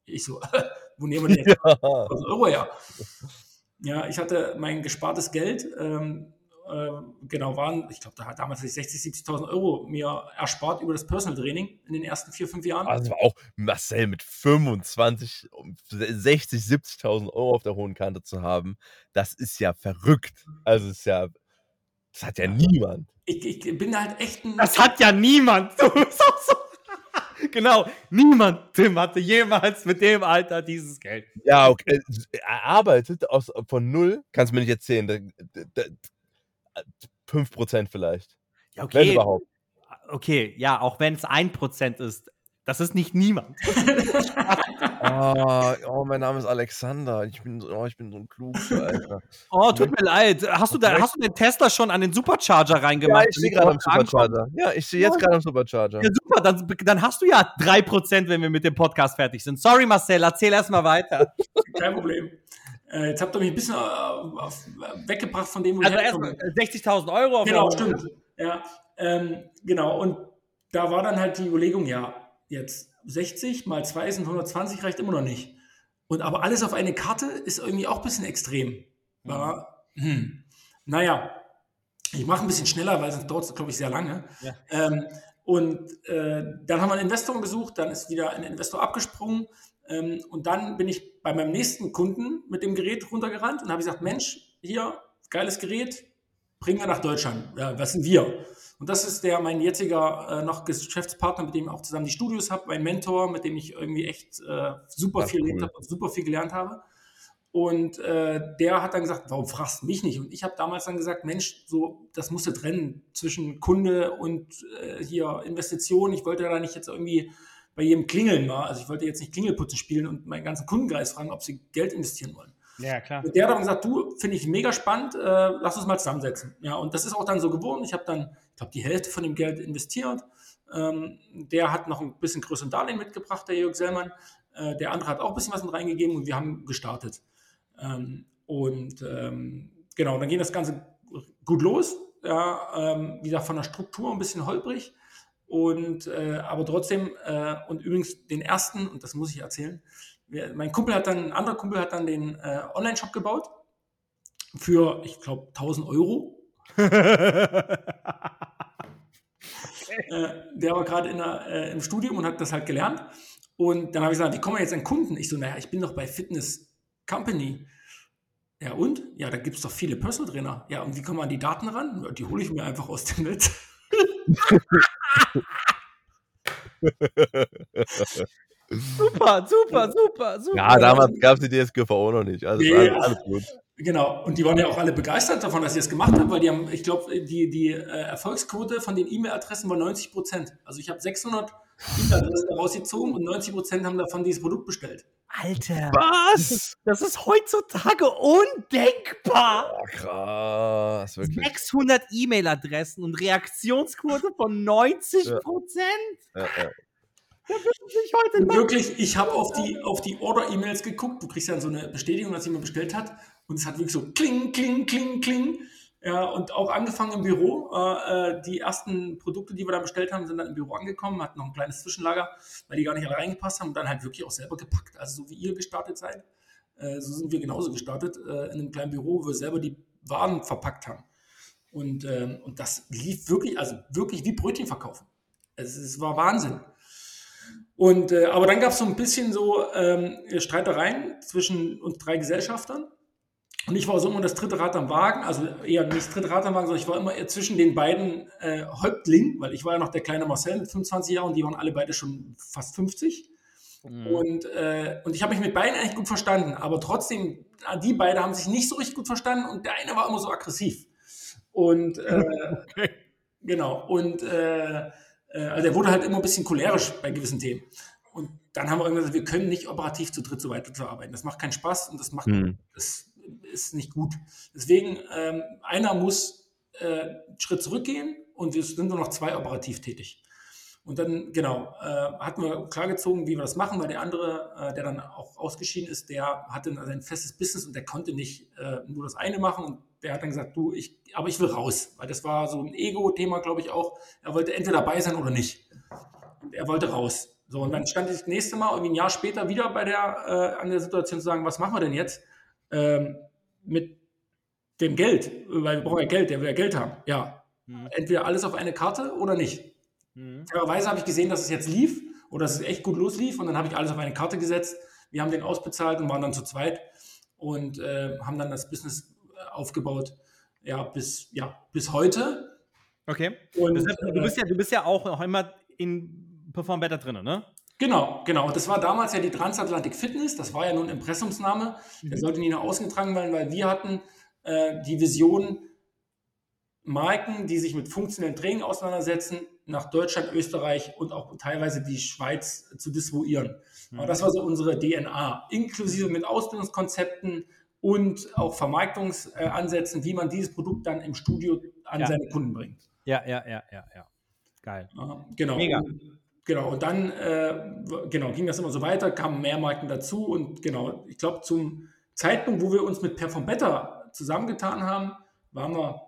Ich so, wo nehmen wir denn jetzt ja. 100.000 Euro her? Ja, ich hatte mein gespartes Geld, ähm, äh, genau waren, ich glaube, da hat damals 60, 70.000 Euro mir erspart über das Personal Training in den ersten vier, fünf Jahren. Also auch Marcel mit 25, 60, 70.000 Euro auf der hohen Kante zu haben, das ist ja verrückt. Also ist ja, das hat ja niemand. Ich, ich bin halt echt ein. Das hat ja niemand. Du bist auch so genau, niemand, Tim, hatte jemals mit dem Alter dieses Geld. Ja, okay. Er arbeitet aus, von null, kannst du mir nicht erzählen. 5% vielleicht. Ja, okay. Wenn überhaupt. Okay, ja, auch wenn es 1% ist, das ist nicht niemand. oh, oh, mein Name ist Alexander. Ich bin, oh, ich bin so ein Klugscheißer. oh, tut mir leid. Hast du, da, hast du den Tesla schon an den Supercharger reingemacht? Ja, ich stehe gerade am Supercharger. Ja, ich stehe jetzt gerade am Supercharger. Ja, super. Dann, dann hast du ja 3%, wenn wir mit dem Podcast fertig sind. Sorry, Marcel, erzähl erstmal weiter. Kein Problem. Äh, jetzt habt ihr mich ein bisschen äh, äh weggebracht von dem, wo also erstmal 60.000 Euro. genau, stimmt. Ja, ähm, genau. Und da war dann halt die Überlegung, ja, jetzt 60 mal 2 sind 120, reicht immer noch nicht. Und aber alles auf eine Karte ist irgendwie auch ein bisschen extrem. Mhm. Hm. Naja, ich mache ein bisschen schneller, weil sonst dauert es, glaube ich, sehr lange. Ja. Ähm, und äh, dann haben wir einen Investor gesucht, dann ist wieder ein Investor abgesprungen. Ähm, und dann bin ich bei meinem nächsten Kunden mit dem Gerät runtergerannt und habe gesagt, Mensch, hier, geiles Gerät, bringen wir nach Deutschland. Ja, was sind wir? Und das ist der, mein jetziger äh, noch Geschäftspartner, mit dem ich auch zusammen die Studios habe, mein Mentor, mit dem ich irgendwie echt äh, super viel cool. habe, super viel gelernt habe. Und äh, der hat dann gesagt, warum fragst du mich nicht? Und ich habe damals dann gesagt, Mensch, so, das musst du trennen zwischen Kunde und äh, hier Investition. Ich wollte da nicht jetzt irgendwie bei jedem Klingeln war. Also ich wollte jetzt nicht Klingelputzen spielen und meinen ganzen Kundenkreis fragen, ob sie Geld investieren wollen. Ja, klar. Und der hat dann gesagt, du, finde ich mega spannend, äh, lass uns mal zusammensetzen. Ja, und das ist auch dann so geworden. Ich habe dann, ich glaube, die Hälfte von dem Geld investiert. Ähm, der hat noch ein bisschen größeren Darlehen mitgebracht, der Jörg Sellmann. Äh, der andere hat auch ein bisschen was mit reingegeben und wir haben gestartet. Ähm, und ähm, genau, dann ging das Ganze gut los. Ja, ähm, wie gesagt, von der Struktur ein bisschen holprig. Und äh, aber trotzdem, äh, und übrigens den ersten, und das muss ich erzählen, wir, mein Kumpel hat dann, ein anderer Kumpel hat dann den äh, Online-Shop gebaut für, ich glaube, 1000 Euro. Äh, der war gerade äh, im Studium und hat das halt gelernt. Und dann habe ich gesagt, wie kommen wir jetzt an Kunden? Ich so, naja, ich bin doch bei Fitness Company. Ja, und? Ja, da gibt es doch viele Personal Trainer. Ja, und wie kommen wir an die Daten ran? Ja, die hole ich mir einfach aus dem Netz. super, super, super, super. Ja, damals gab es die DSGVO noch nicht. Also Nee, alles, alles gut. Genau, und die waren ja auch alle begeistert davon, dass sie das gemacht haben, weil die haben, ich glaube, die, die äh, Erfolgsquote von den E-Mail-Adressen war 90 Prozent. Also ich habe 600 E-Mail-Adressen rausgezogen und 90 Prozent haben davon dieses Produkt bestellt. Alter, Was? das ist heutzutage undenkbar. Oh, krass, wirklich. 600 E-Mail-Adressen und Reaktionsquote von 90 Prozent. Ja, ja. Da würden sich heute Und wirklich, ich habe auf die, auf die Order-E-Mails geguckt. Du kriegst ja so eine Bestätigung, dass jemand bestellt hat. Und es hat wirklich so kling, kling, kling, kling. Ja, und auch angefangen im Büro. Äh, äh, die ersten Produkte, die wir dann bestellt haben, sind dann im Büro angekommen, hatten noch ein kleines Zwischenlager, weil die gar nicht alle reingepasst haben und dann halt wirklich auch selber gepackt. Also so wie ihr gestartet seid, äh, so sind wir genauso gestartet äh, in einem kleinen Büro, wo wir selber die Waren verpackt haben. Und, ähm, und das lief wirklich, also wirklich wie Brötchen verkaufen. Es, es war Wahnsinn. Und, äh, aber dann gab es so ein bisschen so ähm, Streitereien zwischen uns drei Gesellschaftern. Und ich war so immer das dritte Rad am Wagen, also eher nicht das dritte Rad am Wagen, sondern ich war immer eher zwischen den beiden äh, Häuptlingen, weil ich war ja noch der kleine Marcel mit 25 Jahren und die waren alle beide schon fast 50. Und, äh, und ich habe mich mit beiden eigentlich gut verstanden, aber trotzdem, die beiden haben sich nicht so richtig gut verstanden und der eine war immer so aggressiv. Und äh, genau, und äh, also er wurde halt immer ein bisschen cholerisch bei gewissen Themen. Und dann haben wir irgendwann gesagt, wir können nicht operativ zu dritt so weiterzuarbeiten. Das macht keinen Spaß und das macht, Hm. das ist nicht gut. Deswegen, ähm, einer muss äh, einen Schritt zurückgehen und wir sind nur noch zwei operativ tätig. Und dann, genau, äh, hatten wir klargezogen, wie wir das machen, weil der andere, äh, der dann auch ausgeschieden ist, der hatte ein, ein festes Business und der konnte nicht äh, nur das eine machen. Und der hat dann gesagt, du, ich, aber ich will raus, weil das war so ein Ego-Thema, glaube ich auch. Er wollte entweder dabei sein oder nicht. Und er wollte raus. So, und dann stand ich das nächste Mal, irgendwie ein Jahr später, wieder bei der, äh, an der Situation zu sagen, was machen wir denn jetzt ähm, mit dem Geld? Weil wir brauchen ja Geld, der will ja Geld haben. Ja, Mhm. entweder alles auf eine Karte oder nicht. Mhm. Fairerweise habe ich gesehen, dass es jetzt lief oder dass es echt gut loslief und dann habe ich alles auf eine Karte gesetzt. Wir haben den ausbezahlt und waren dann zu zweit und äh, haben dann das Business aufgebaut, ja, bis, ja, bis heute. Okay. Und, Das heißt, du, äh, bist ja, du bist ja auch noch immer in Perform Better drin, ne? Genau, genau. Das war damals ja die Transatlantic Fitness. Das war ja nun Impressumsname. Der sollte nie noch ausgetragen werden, weil wir hatten äh, die Vision, Marken, die sich mit funktionellem Training auseinandersetzen, nach Deutschland, Österreich und auch teilweise die Schweiz zu distribuieren. Aber das war so unsere DNA, inklusive mit Ausbildungskonzepten und auch Vermarktungsansätzen, wie man dieses Produkt dann im Studio an Ja. seine Kunden bringt. Ja, ja, ja, ja, ja. Geil. Genau. Mega. Und, genau. Und dann äh, genau, ging das immer so weiter, kamen mehr Marken dazu und genau, ich glaube, zum Zeitpunkt, wo wir uns mit Perform Better zusammengetan haben, waren wir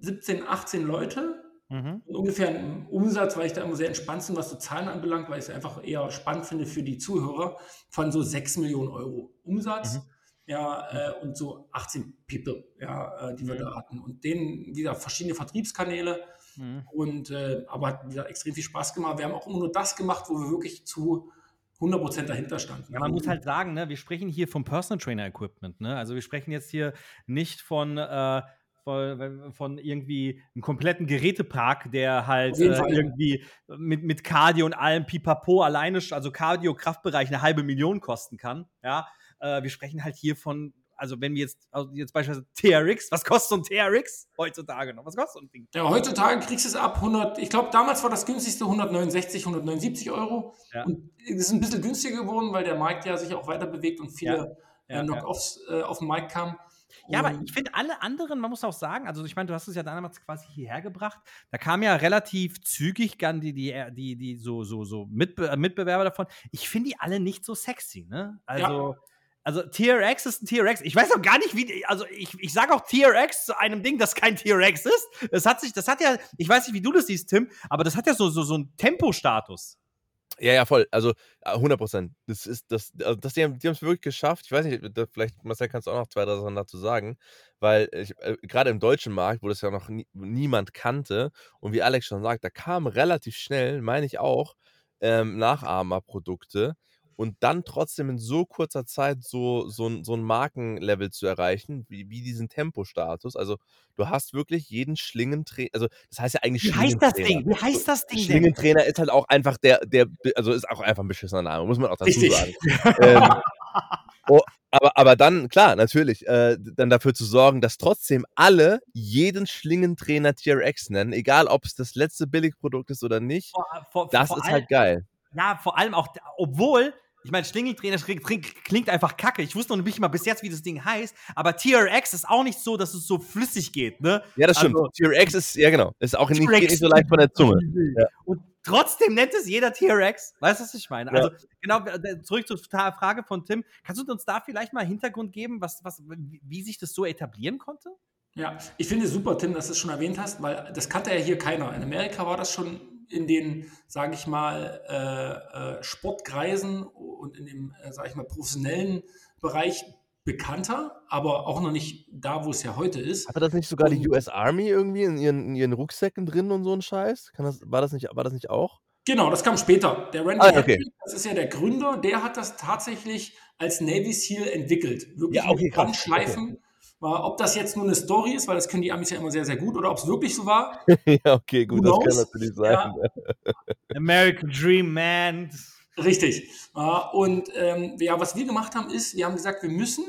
17, 18 Leute Mhm. und ungefähr ein Umsatz, weil ich da immer sehr entspannt bin, was so Zahlen anbelangt, weil ich es einfach eher spannend finde für die Zuhörer, von so 6 Millionen Euro Umsatz. Mhm. Ja, äh, und so 18 People, ja, äh, die wir Mhm. da hatten. Und denen wieder verschiedene Vertriebskanäle. Mhm. Und äh, aber hat wieder extrem viel Spaß gemacht. Wir haben auch immer nur das gemacht, wo wir wirklich zu 100% dahinter standen. Ja, man muss halt sagen, ne, wir sprechen hier vom Personal Trainer Equipment. Ne? Also wir sprechen jetzt hier nicht von, äh, von, irgendwie einem kompletten Gerätepark, der halt äh, irgendwie mit, mit Cardio und allem Pipapo alleine, also Cardio-Kraftbereich eine halbe Million kosten kann. Ja, äh, wir sprechen halt hier von, also wenn wir jetzt, also jetzt beispielsweise TRX, was kostet so ein TRX heutzutage noch? Was kostet so ein Ding? Ja, heutzutage kriegst du es ab 100, ich glaube, damals war das günstigste 169, 179 Euro. Ja. Und es ist ein bisschen günstiger geworden, weil der Markt ja sich auch weiter bewegt und viele Ja, äh, Knock-Offs äh, auf den Markt kamen. Ja, aber ich finde alle anderen, man muss auch sagen, also ich meine, du hast es ja damals quasi hierher gebracht. Da kam ja relativ zügig dann die, die, die, die so, so, so Mitbe äh, Mitbewerber davon. Ich finde die alle nicht so sexy, ne? Also, also TRX ist ein TRX. Ich weiß auch gar nicht, wie. Also ich, ich sage auch TRX zu einem Ding, das kein TRX ist. Das hat sich, das hat ja, ich weiß nicht, wie du das siehst, Tim, aber das hat ja so, so, so einen Tempostatus. Ja, ja, voll. Also 100 Prozent. Das ist das, also das die haben es wirklich geschafft. Ich weiß nicht, da, vielleicht Marcel kannst du auch noch zwei, drei Sachen dazu sagen, weil äh, gerade im deutschen Markt, wo das ja noch nie, niemand kannte und wie Alex schon sagt, da kamen relativ schnell, meine ich auch, ähm, Nachahmerprodukte und dann trotzdem in so kurzer Zeit so, so, ein- so ein Markenlevel zu erreichen, wie, wie diesen Tempostatus. Also du hast wirklich jeden Schlingentrainer, also das heißt ja eigentlich Wie heißt das Schlingentrainer. Ding? Wie heißt das Ding denn? Schlingentrainer ist halt auch einfach der, der, also ist auch einfach ein beschissener Name, muss man auch dazu Richtig. sagen. ähm, oh, aber, aber dann, klar, natürlich, äh, dann dafür zu sorgen, dass trotzdem alle jeden Schlingentrainer TRX nennen, egal ob es das letzte Billigprodukt ist oder nicht, Vor, vor, das vor ist allem, halt geil. Ja, vor allem auch, obwohl, ich meine, Schlingeltrainer klingt, klingt einfach kacke. Ich wusste noch nicht mal bis jetzt, wie das Ding heißt, aber TRX ist auch nicht so, dass es so flüssig geht, ne? Ja, das stimmt. Also- TRX ist, ja genau, ist auch nicht, nicht so leicht von der Zunge. Ja. Und trotzdem nennt es jeder TRX. Weißt du, was ich meine? Ja. Also, genau, äh, zurück zur Frage von Tim. Kannst du uns da vielleicht mal Hintergrund geben, was, was, wie wie sich das so etablieren konnte? Ja, ich finde es super, Tim, dass du es schon erwähnt hast, weil das kannte ja hier keiner. In Amerika war das schon in den, sage ich mal, äh, äh, Sportkreisen und in dem, äh, sage ich mal, professionellen Bereich bekannter, aber auch noch nicht da, wo es ja heute ist. Hatte das nicht sogar die Und- US Army irgendwie in ihren, in ihren Rucksäcken drin und so ein Scheiß? Das, war, das nicht, war das nicht auch? Genau, das kam später. Der Randy Ah, okay. Hatfield, das ist ja der Gründer, der hat das tatsächlich als Navy SEAL entwickelt. Wirklich Ja, okay, mit. Bandschleifen. War, ob das jetzt nur eine Story ist, weil das können die Amis ja immer sehr, sehr gut, oder ob es wirklich so war. ja, okay, gut, Who das kann natürlich sein. Ja. American Dream, man. Richtig. Und ähm, ja, was wir gemacht haben, ist, wir haben gesagt, wir müssen,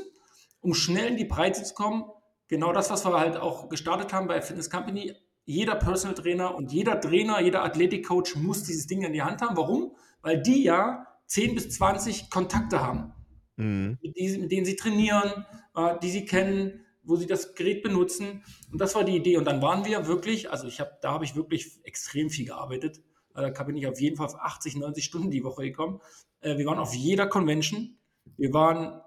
um schnell in die Breite zu kommen, genau das, was wir halt auch gestartet haben bei Fitness Company, jeder Personal Trainer und jeder Trainer, jeder Athletikcoach muss dieses Ding in die Hand haben. Warum? Weil die ja 10 bis 20 Kontakte haben, Mhm. mit denen sie trainieren, äh, die sie kennen, wo sie das Gerät benutzen. Und das war die Idee. Und dann waren wir wirklich, also ich habe, da habe ich wirklich extrem viel gearbeitet. Äh, Da bin ich auf jeden Fall auf 80, 90 Stunden die Woche gekommen. Äh, Wir waren auf jeder Convention. Wir waren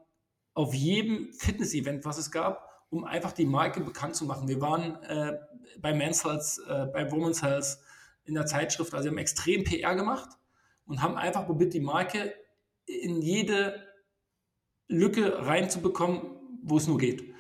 auf jedem Fitness-Event, was es gab, um einfach die Marke bekannt zu machen. Wir waren äh, bei Men's Health, äh, bei Women's Health, in der Zeitschrift. Also wir haben extrem PR gemacht und haben einfach probiert, die Marke in jede Lücke reinzubekommen, wo es nur geht.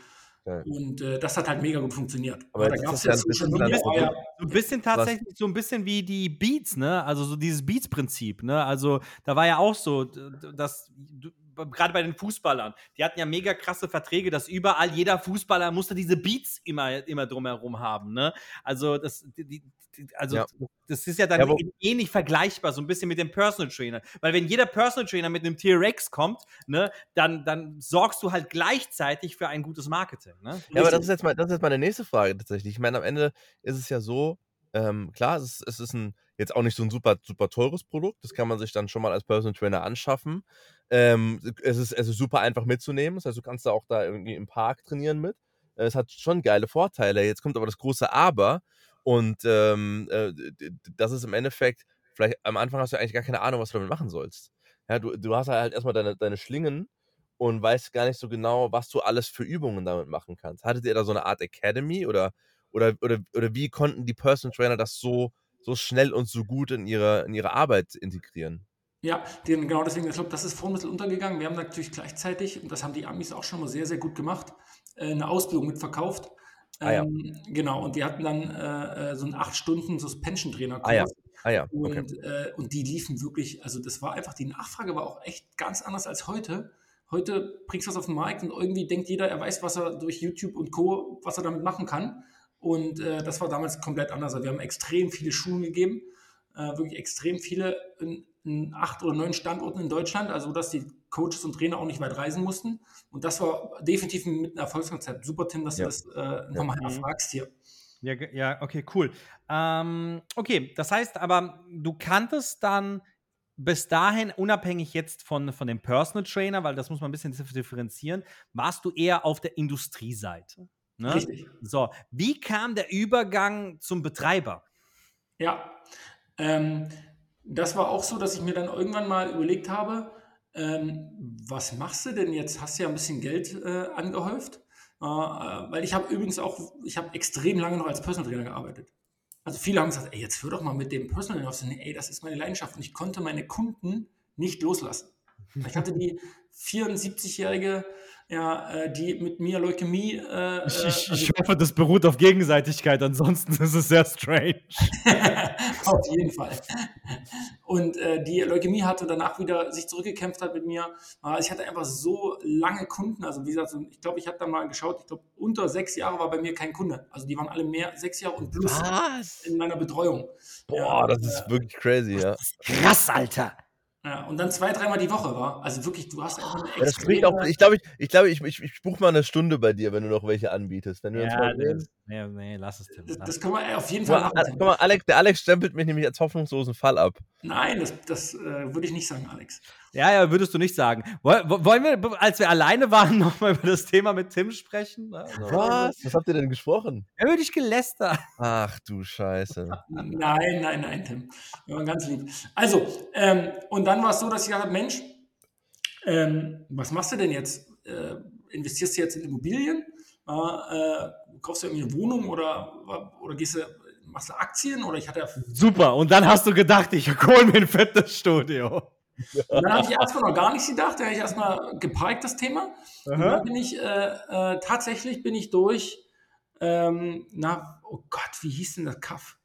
Geil. Und äh, das hat halt mega gut funktioniert. Aber da gab ist es ja ja ein bisschen ja, So ein bisschen tatsächlich, so ein bisschen wie die Beats, ne? Also so dieses Beats-Prinzip, ne? Also da war ja auch so, dass du- gerade bei den Fußballern, die hatten ja mega krasse Verträge, dass überall jeder Fußballer musste diese Beats immer, immer drumherum haben, ne? Also das, die, die, also Ja. das ist ja dann Ja, ähnlich vergleichbar, so ein bisschen mit dem Personal Trainer. Weil wenn jeder Personal Trainer mit einem T-Rex kommt, ne, dann, dann sorgst du halt gleichzeitig für ein gutes Marketing, ne? Ja, aber das ist, jetzt mal, das ist jetzt meine nächste Frage tatsächlich. Ich meine, am Ende ist es ja so, ähm, klar, es ist, es ist ein, jetzt auch nicht so ein super, super teures Produkt. Das kann man sich dann schon mal als Personal Trainer anschaffen. Ähm, es, ist, es ist super einfach mitzunehmen. Das heißt, du kannst da auch da irgendwie im Park trainieren mit. Äh, Es hat schon geile Vorteile. Jetzt kommt aber das große Aber. Und ähm, äh, das ist im Endeffekt, vielleicht am Anfang hast du eigentlich gar keine Ahnung, was du damit machen sollst. Ja, du, du hast halt erstmal deine, deine Schlingen und weißt gar nicht so genau, was du alles für Übungen damit machen kannst. Hattet ihr da so eine Art Academy oder, oder, oder, oder wie konnten die Personal Trainer das so, so schnell und so gut in ihre, in ihre Arbeit integrieren? Ja, den, genau deswegen, ich glaube, das ist vorhin ein bisschen untergegangen. Wir haben natürlich gleichzeitig, und das haben die Amis auch schon mal sehr, sehr gut gemacht, äh, eine Ausbildung mitverkauft. Ah ja. Ähm, Genau, und die hatten dann äh, äh, so einen 8-Stunden-Suspension-Trainer-Kurs. Ah ja, ah ja, okay. Und, äh, und die liefen wirklich, also das war einfach, die Nachfrage war auch echt ganz anders als heute. Heute bringst du was auf den Markt und irgendwie denkt jeder, er weiß, was er durch YouTube und Co., was er damit machen kann. Und äh, das war damals komplett anders. Also wir haben extrem viele Schulen gegeben, äh, wirklich extrem viele in, in acht oder neun Standorten in Deutschland, also dass die Coaches und Trainer auch nicht weit reisen mussten. Und das war definitiv mit einem Erfolgskonzept. Super, Tim, dass Ja. du das äh, nochmal Mhm. erfragst hier. Ja, ja, okay, cool. Ähm, okay, das heißt aber, du kanntest dann bis dahin, unabhängig jetzt von, von dem Personal Trainer, weil das muss man ein bisschen dif- differenzieren, warst du eher auf der Industrieseite. Ne? Richtig. So, wie kam der Übergang zum Betreiber? Ja, ähm, das war auch so, dass ich mir dann irgendwann mal überlegt habe, ähm, was machst du denn jetzt? Hast du ja ein bisschen Geld äh, angehäuft? Äh, weil ich habe übrigens auch, ich habe extrem lange noch als Personal Trainer gearbeitet. Also viele haben gesagt, ey, jetzt hör doch mal mit dem Personal Trainer auf. Nee, ey, das ist meine Leidenschaft. Und ich konnte meine Kunden nicht loslassen. Ich hatte die 74-jährige ja, äh, die mit mir Leukämie. Äh, ich, ich, also, ich, hoffe, das beruht auf Gegenseitigkeit, ansonsten ist es sehr strange. auf jeden Fall. Und äh, die Leukämie hatte danach wieder sich zurückgekämpft hat mit mir. Also ich hatte einfach so lange Kunden. Also wie gesagt, ich glaube, ich habe da mal geschaut, ich glaube, unter sechs Jahre war bei mir kein Kunde. Also die waren alle mehr, sechs Jahre und plus Was? in meiner Betreuung. Boah, ja, das ist wirklich crazy, ja. Krass, Alter. Ja, und dann zwei, dreimal die Woche war. Also wirklich, du hast einfach eine ja, auch, Ich glaube, ich, ich, glaub, ich, ich, ich buche mal eine Stunde bei dir, wenn du noch welche anbietest. Wenn du ja, das, nee, nee, lass es, Tim. Das, das können wir auf jeden Fall machen. Guck mal, Alex, der Alex stempelt mich nämlich als hoffnungslosen Fall ab. Nein, das, das äh, würde ich nicht sagen, Alex. Ja, ja, würdest du nicht sagen. Wollen wir, als wir alleine waren, nochmal über das Thema mit Tim sprechen? Also, Was? Was habt ihr denn gesprochen? Er würde ich gelästert. Ach du Scheiße. Nein, nein, nein, Tim. Wir waren ganz lieb. Also, ähm, und dann war es so, dass ich gesagt Mensch, ähm, was machst du denn jetzt? Äh, investierst du jetzt in Immobilien? Äh, kaufst du irgendwie eine Wohnung oder, oder gehst du, machst du Aktien? Oder ich hatte Super, und dann hast du gedacht, ich hole mir ein Fitnessstudio. Und dann habe ich erstmal noch gar nichts gedacht, da habe ich erstmal geparkt, das Thema. Aha. Und dann bin ich, äh, äh, tatsächlich bin ich durch, ähm, na, oh Gott, wie hieß denn das Kaff?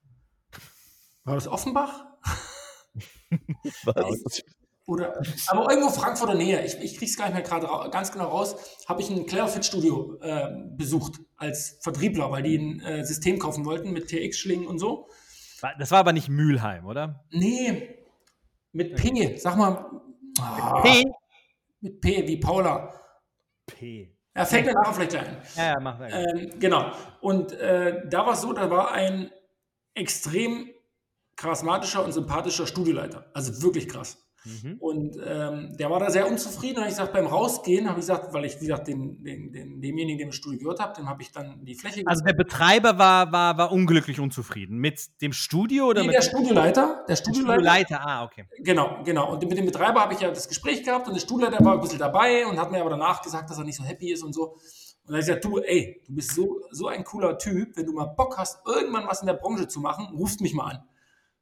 War das Offenbach? Was? Oder, aber irgendwo Frankfurter Nähe, ich, ich kriege es gar nicht mehr gerade ganz genau raus, habe ich ein Clarefit Studio äh, besucht als Vertriebler, weil die ein äh, System kaufen wollten mit TX-Schlingen und so. Das war aber nicht Mülheim, oder? Nee, mit P, sag mal. Oh, P? Mit P, wie Paula. P. Ja, fällt mir nachher vielleicht ein. Ja, ja, mach weiter. Ähm, genau. Und äh, da war es so, da war ein extrem charismatischer und sympathischer Studioleiter. Also wirklich krass. Mhm. Und ähm, der war da sehr unzufrieden. Und ich gesagt, beim Rausgehen habe ich gesagt, weil ich, wie gesagt, den, den, den, demjenigen, den das Studio gehört habe, dem habe ich dann die Fläche Also der Betreiber war, war, war unglücklich unzufrieden. Mit dem Studio oder nee, mit der Studioleiter? Der Studioleiter. Studioleiter, ah, okay. Genau, genau. Und mit dem Betreiber habe ich ja das Gespräch gehabt und der Studioleiter war ein bisschen dabei und hat mir aber danach gesagt, dass er nicht so happy ist und so. Und da habe ich gesagt, du, ey, du bist so, so ein cooler Typ, wenn du mal Bock hast, irgendwann was in der Branche zu machen, rufst mich mal an.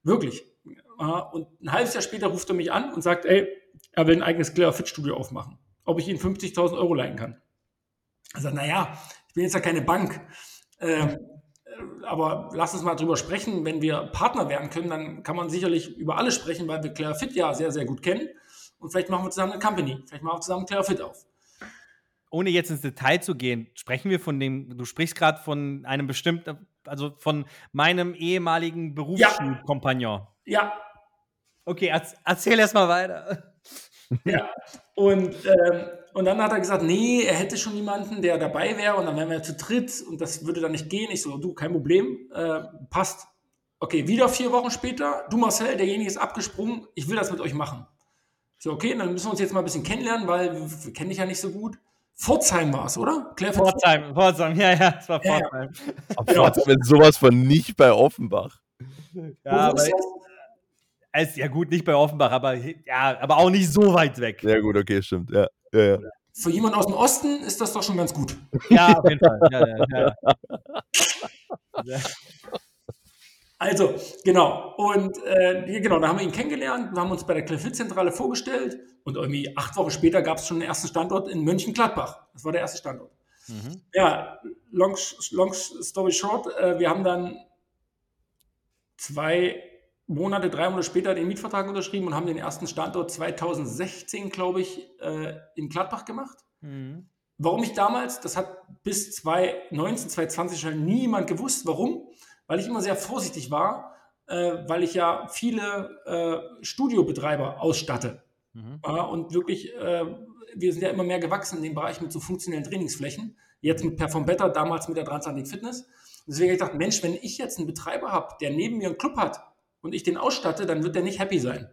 Wirklich. Und ein halbes Jahr später ruft er mich an und sagt, ey, er will ein eigenes Clear Fit Studio aufmachen. Ob ich ihm 50.000 Euro leihen kann. Also, naja, ich bin jetzt ja keine Bank. Ähm, aber lass uns mal drüber sprechen. Wenn wir Partner werden können, dann kann man sicherlich über alles sprechen, weil wir Clear Fit ja sehr, sehr gut kennen. Und vielleicht machen wir zusammen eine Company. Vielleicht machen wir zusammen Clear Fit auf. Ohne jetzt ins Detail zu gehen, sprechen wir von dem, du sprichst gerade von einem bestimmten, also von meinem ehemaligen Berufskompagnon. Ja. Ja. Okay, erzähl erst mal weiter. Ja, und, ähm, und dann hat er gesagt, nee, er hätte schon jemanden, der dabei wäre und dann wären wir zu dritt und das würde dann nicht gehen. Ich so, du, kein Problem, äh, passt. Okay, wieder vier Wochen später, du Marcel, derjenige ist abgesprungen, ich will das mit euch machen. Ich so, okay, dann müssen wir uns jetzt mal ein bisschen kennenlernen, weil wir, wir kennen dich ja nicht so gut. Pforzheim war es, oder? Claire Pforzheim, Pforzheim, ja, ja, es war Pforzheim. Ja, ja. Pforzheim ist sowas von nicht bei Offenbach. Ja, aber ist ja gut, nicht bei Offenbach, aber, ja, aber auch nicht so weit weg. Ja, gut, okay, stimmt. Ja, ja, ja. Für jemanden aus dem Osten ist das doch schon ganz gut. Ja, auf jeden Fall. Ja, ja, ja. Also, genau. Und äh, genau, da haben wir ihn kennengelernt, wir haben uns bei der Cliffit-Zentrale vorgestellt und irgendwie acht Wochen später gab es schon den ersten Standort in Mönchengladbach. Das war der erste Standort. Mhm. Ja, long, long story short, äh, wir haben dann zwei Monate, drei Monate später den Mietvertrag unterschrieben und haben den ersten Standort 2016, glaube ich, äh, in Gladbach gemacht. Mhm. Warum ich damals, das hat bis 2019, 2020 schon niemand gewusst, warum, weil ich immer sehr vorsichtig war, äh, weil ich ja viele äh, Studiobetreiber ausstatte. Mhm. und wirklich, wir sind ja immer mehr gewachsen in dem Bereich mit so funktionellen Trainingsflächen. Jetzt mit Perform Better, damals mit der Transatlantic Fitness. Deswegen habe ich gedacht, Mensch, wenn ich jetzt einen Betreiber habe, der neben mir einen Club hat und ich den ausstatte, dann wird der nicht happy sein.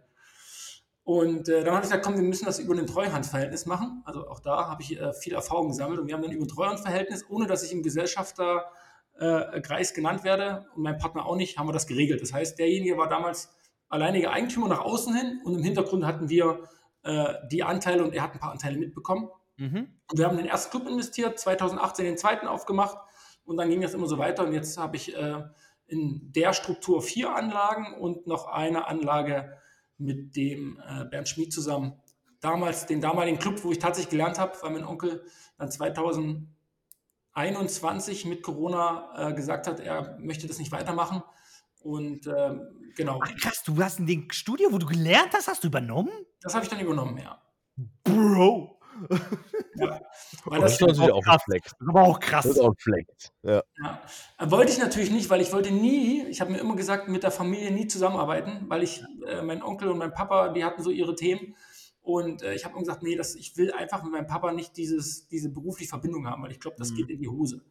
Und äh, dann habe ich gesagt, komm, wir müssen das über ein Treuhandverhältnis machen. Also auch da habe ich äh, viel Erfahrung gesammelt und wir haben dann über ein Treuhandverhältnis, ohne dass ich im Gesellschafterkreis äh, genannt werde und mein Partner auch nicht, haben wir das geregelt. Das heißt, derjenige war damals alleiniger Eigentümer nach außen hin und im Hintergrund hatten wir äh, die Anteile und er hat ein paar Anteile mitbekommen. Mhm. Und wir haben den ersten Club investiert, 2018 den zweiten aufgemacht und dann ging das immer so weiter und jetzt habe ich äh, in der Struktur vier Anlagen und noch eine Anlage mit dem äh, Bernd Schmid zusammen. Damals, den damaligen Club, wo ich tatsächlich gelernt habe, weil mein Onkel dann 2021 mit Corona äh, gesagt hat, er möchte das nicht weitermachen. Und ähm, genau. Ach krass, du hast in dem Studio, wo du gelernt hast, hast du übernommen? Das habe ich dann übernommen, ja. Bro. Ja. Weil Das das, ist natürlich auch ein Flex. Das ist aber auch Das krass. ist auch ein. Ja. Ja. Wollte ich natürlich nicht, weil ich wollte nie, ich habe mir immer gesagt, mit der Familie nie zusammenarbeiten, weil ich, äh, mein Onkel und mein Papa, die hatten so ihre Themen. Und äh, ich habe immer gesagt, nee, das, ich will einfach mit meinem Papa nicht dieses, diese berufliche Verbindung haben, weil ich glaube, das Mhm. geht in die Hose.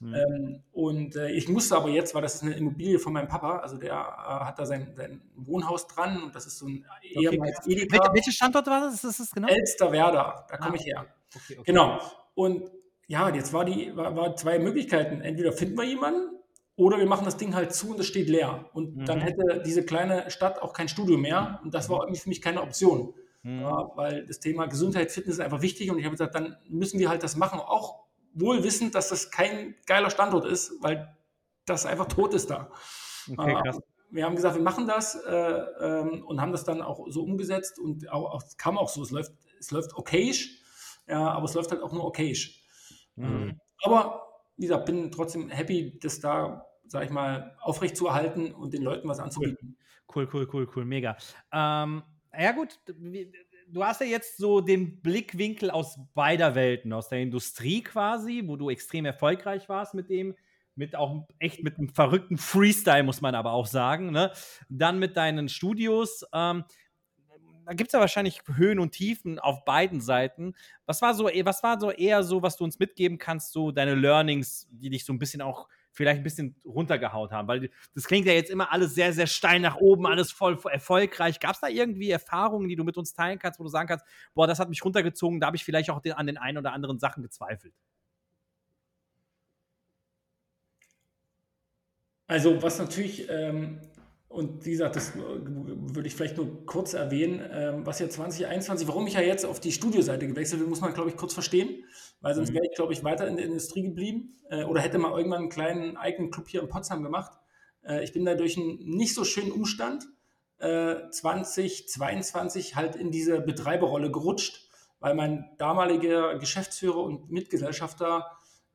Mhm. Ähm, und äh, ich musste aber jetzt, weil das ist eine Immobilie von meinem Papa, also der äh, hat da sein, sein Wohnhaus dran und das ist so ein Okay, ehemals. Edeka. Welcher, welcher Standort war das? Ist das, genau? Elsterwerda, da komme Ah. ich her. Okay, okay. Genau. Und ja, jetzt war die war, war zwei Möglichkeiten. Entweder finden wir jemanden oder wir machen das Ding halt zu und es steht leer. Und dann Mhm. hätte diese kleine Stadt auch kein Studio mehr. Und das war irgendwie für mich keine Option. Mhm. Ja, weil das Thema Gesundheit, Fitness ist einfach wichtig. Und ich habe gesagt, dann müssen wir halt das machen. Auch wohl wissend, dass das kein geiler Standort ist, weil das einfach tot ist da. Okay, Äh, krass. wir haben gesagt, wir machen das äh, ähm, und haben das dann auch so umgesetzt und auch, auch, es kam auch so, es läuft, es läuft okayisch, ja, aber es läuft halt auch nur okayisch. Mhm. Ähm, aber wie gesagt, bin trotzdem happy, das da, sag ich mal, aufrecht zu erhalten und den Leuten was anzubieten. Cool, cool, cool, cool, mega. Ähm, ja gut, du hast ja jetzt so den Blickwinkel aus beider Welten, aus der Industrie quasi, wo du extrem erfolgreich warst mit dem, mit auch echt mit einem verrückten Freestyle, muss man aber auch sagen. Ne? Dann mit deinen Studios. Ähm, da gibt es ja wahrscheinlich Höhen und Tiefen auf beiden Seiten. Was war so, was war so eher so, was du uns mitgeben kannst, so deine Learnings, die dich so ein bisschen auch vielleicht ein bisschen runtergehaut haben? Weil das klingt ja jetzt immer alles sehr, sehr steil nach oben, alles voll erfolgreich. Gab es da irgendwie Erfahrungen, die du mit uns teilen kannst, wo du sagen kannst, boah, das hat mich runtergezogen, da habe ich vielleicht auch an den einen oder anderen Sachen gezweifelt? Also was natürlich, ähm, und wie gesagt, das äh, würde ich vielleicht nur kurz erwähnen, ähm, was ja 2021, warum ich ja jetzt auf die Studioseite gewechselt bin, muss man, glaube ich, kurz verstehen, weil sonst Mhm. wäre ich, glaube ich, weiter in der Industrie geblieben äh, oder hätte mal irgendwann einen kleinen eigenen Club hier in Potsdam gemacht. Äh, ich bin da durch einen nicht so schönen Umstand äh, 2022 halt in diese Betreiberrolle gerutscht, weil mein damaliger Geschäftsführer und Mitgesellschafter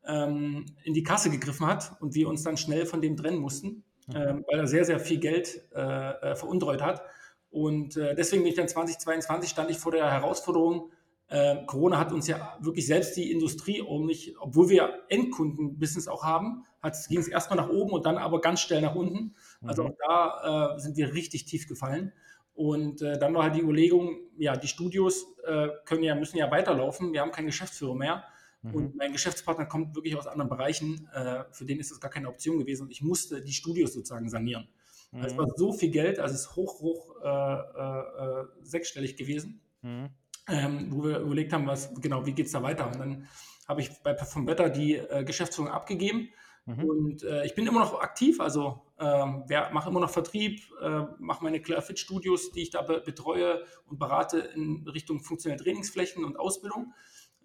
ähm, in die Kasse gegriffen hat und wir uns dann schnell von dem trennen mussten. Ähm, weil er sehr, sehr viel Geld äh, äh, veruntreut hat. Und äh, deswegen bin ich dann 2022 stand ich vor der Herausforderung, äh, Corona hat uns ja wirklich selbst die Industrie ordentlich, obwohl wir Endkundenbusiness auch haben, ging es erstmal nach oben und dann aber ganz schnell nach unten. Also Mhm. auch da äh, sind wir richtig tief gefallen. Und äh, dann war halt die Überlegung, ja, die Studios äh, können ja, müssen ja weiterlaufen. Wir haben keinen Geschäftsführer mehr. Mhm. Und mein Geschäftspartner kommt wirklich aus anderen Bereichen. Äh, für den ist das gar keine Option gewesen. Und ich musste die Studios sozusagen sanieren. Mhm. Es war so viel Geld, also es ist hoch, hoch äh, äh, sechsstellig gewesen, Mhm. ähm, wo wir überlegt haben, was genau, wie geht es da weiter. Und dann habe ich bei Perform Better die äh, Geschäftsführung abgegeben. Mhm. Und äh, ich bin immer noch aktiv, also ähm, mache immer noch Vertrieb, äh, mache meine Clarefit Studios, die ich da be betreue und berate in Richtung funktionelle Trainingsflächen und Ausbildung,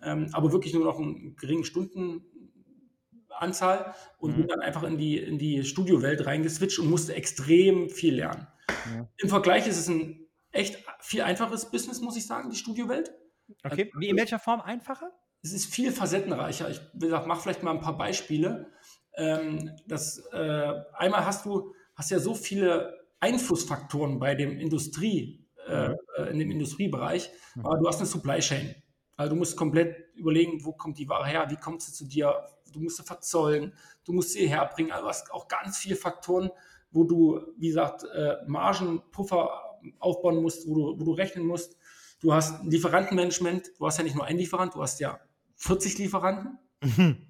ähm, aber wirklich nur noch einen geringen Stundenanzahl und Mhm. bin dann einfach in die, in die Studiowelt reingeswitcht und musste extrem viel lernen. Ja. Im Vergleich ist es ein echt viel einfaches Business, muss ich sagen, die Studiowelt. Okay, wie in welcher Form einfacher? es ist viel facettenreicher. Ich wie gesagt, mach vielleicht mal ein paar Beispiele. Ähm, das, äh, einmal hast du hast ja so viele Einflussfaktoren bei dem Industrie, äh, äh, in dem Industriebereich, Mhm. aber du hast eine Supply Chain. Also du musst komplett überlegen, wo kommt die Ware her, wie kommt sie zu dir, du musst sie verzollen, du musst sie herbringen. Also du hast auch ganz viele Faktoren, wo du, wie gesagt, äh, Margenpuffer aufbauen musst, wo du, wo du rechnen musst. Du hast ein Lieferantenmanagement, du hast ja nicht nur einen Lieferant, du hast ja 40 Lieferanten.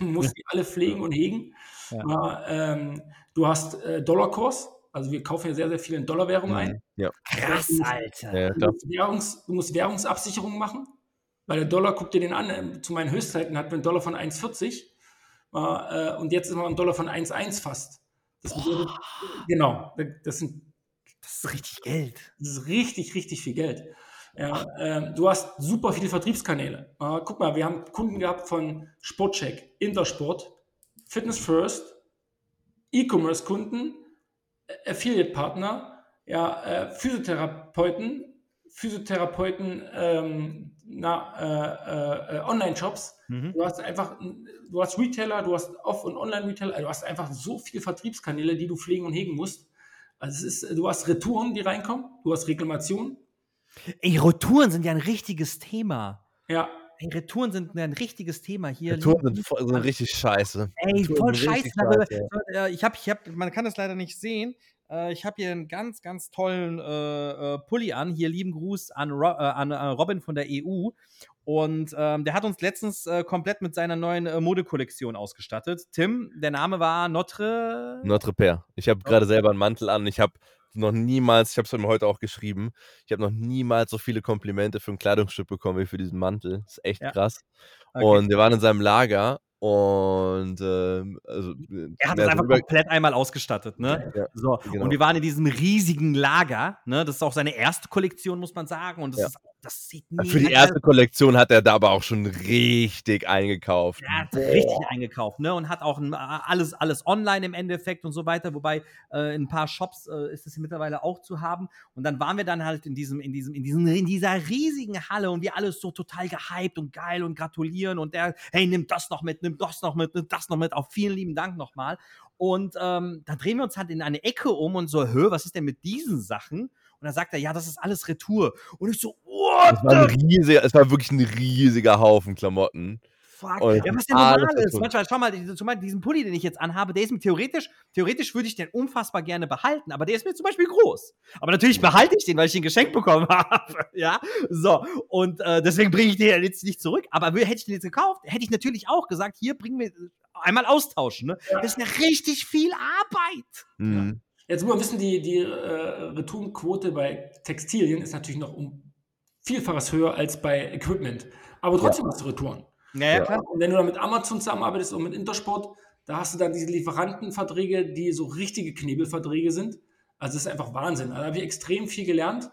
Du musst die alle pflegen und hegen. Ja. Ja, ähm, du hast äh, Dollarkurs, also wir kaufen ja sehr, sehr viel in Dollarwährung ein. Ja. Krass, Du musst- Alter. Du musst, Währungs, du musst Währungsabsicherung machen, weil der Dollar, guck dir den an, ähm, zu meinen Höchstzeiten hatten wir einen Dollar von 1,40 äh, und jetzt ist man ein Dollar von 1,1 fast. Das bedeutet, genau, das sind Das ist richtig Geld. das ist richtig, richtig viel Geld. Ja, ähm, du hast super viele Vertriebskanäle. Äh, guck mal, wir haben Kunden gehabt von Sportcheck, Intersport, Fitness First, E-Commerce-Kunden, Affiliate-Partner, ja, äh, Physiotherapeuten, Physiotherapeuten, ähm, na, äh, äh, Online-Shops. Mhm. Du hast einfach, du hast Retailer, du hast Off- und Online-Retailer, also du hast einfach so viele Vertriebskanäle, die du pflegen und hegen musst. Also es ist, du hast Retouren, die reinkommen, du hast Reklamationen. Ey, Retouren sind ja ein richtiges Thema. Ja, Ey, Retouren sind ein richtiges Thema hier. Touren sind, voll, sind richtig scheiße. Ey, Touren voll scheiße. scheiße. Äh, Ich habe, ich hab, man kann das leider nicht sehen. Äh, Ich habe hier einen ganz, ganz tollen äh, äh, Pulli an. Hier lieben Gruß an, Ro äh, an äh, Robin von der EU. Und ähm, der hat uns letztens äh, komplett mit seiner neuen äh, Modekollektion ausgestattet. Tim, der Name war Notre. Notre Père. Ich habe gerade selber einen Mantel an. Ich habe noch niemals, ich habe es mir heute auch geschrieben, ich habe noch niemals so viele Komplimente für ein Kleidungsstück bekommen wie für diesen Mantel. Das ist echt Ja. krass. Okay. Und wir waren in seinem Lager und ähm, also, Er hat es einfach über- komplett einmal ausgestattet, ne? Ja, So, genau. und wir waren in diesem riesigen Lager, ne? Das ist auch seine erste Kollektion, muss man sagen. Und das, Ja. ist, das sieht Für die mega erste Kollektion hat er da aber auch schon richtig eingekauft. Er hat richtig eingekauft, ne? Und hat auch ein, alles, alles online im Endeffekt und so weiter. Wobei äh, in ein paar Shops äh, ist es mittlerweile auch zu haben. Und dann waren wir dann halt in diesem, in diesem, in diesem, in dieser riesigen Halle und wir alles so total gehypt und geil und gratulieren und der, hey, nimm das noch mit, nimm das noch mit, nimm das noch mit. Auch vielen lieben Dank nochmal. Und ähm, dann drehen wir uns halt in eine Ecke um und so, hör, was ist denn mit diesen Sachen? Und dann sagt er, ja, das ist alles Retour. Und ich so, what Es war, riesiger, es war wirklich ein riesiger Haufen Klamotten. Fuck. Und ja, was denn normal ist. Manchmal, schau mal, zum Beispiel diesen Pulli, den ich jetzt anhabe, der ist mir theoretisch, theoretisch würde ich den unfassbar gerne behalten, aber der ist mir zum Beispiel groß. Aber natürlich behalte ich den, weil ich den geschenkt bekommen habe. ja, so. Und äh, deswegen bringe ich den jetzt nicht zurück. Aber hätte ich den jetzt gekauft, hätte ich natürlich auch gesagt, hier bringen wir einmal austauschen. Ne? Ja. Das ist ja richtig viel Arbeit. Mhm. Jetzt muss man wissen, die, die äh, Retourenquote bei Textilien ist natürlich noch um Vielfaches höher als bei Equipment. Aber trotzdem hast du Retouren. Ja, ja, klar. Und wenn du dann mit Amazon zusammenarbeitest und mit Intersport, da hast du dann diese Lieferantenverträge, die so richtige Knebelverträge sind. Also das ist einfach Wahnsinn. Also Da habe ich extrem viel gelernt.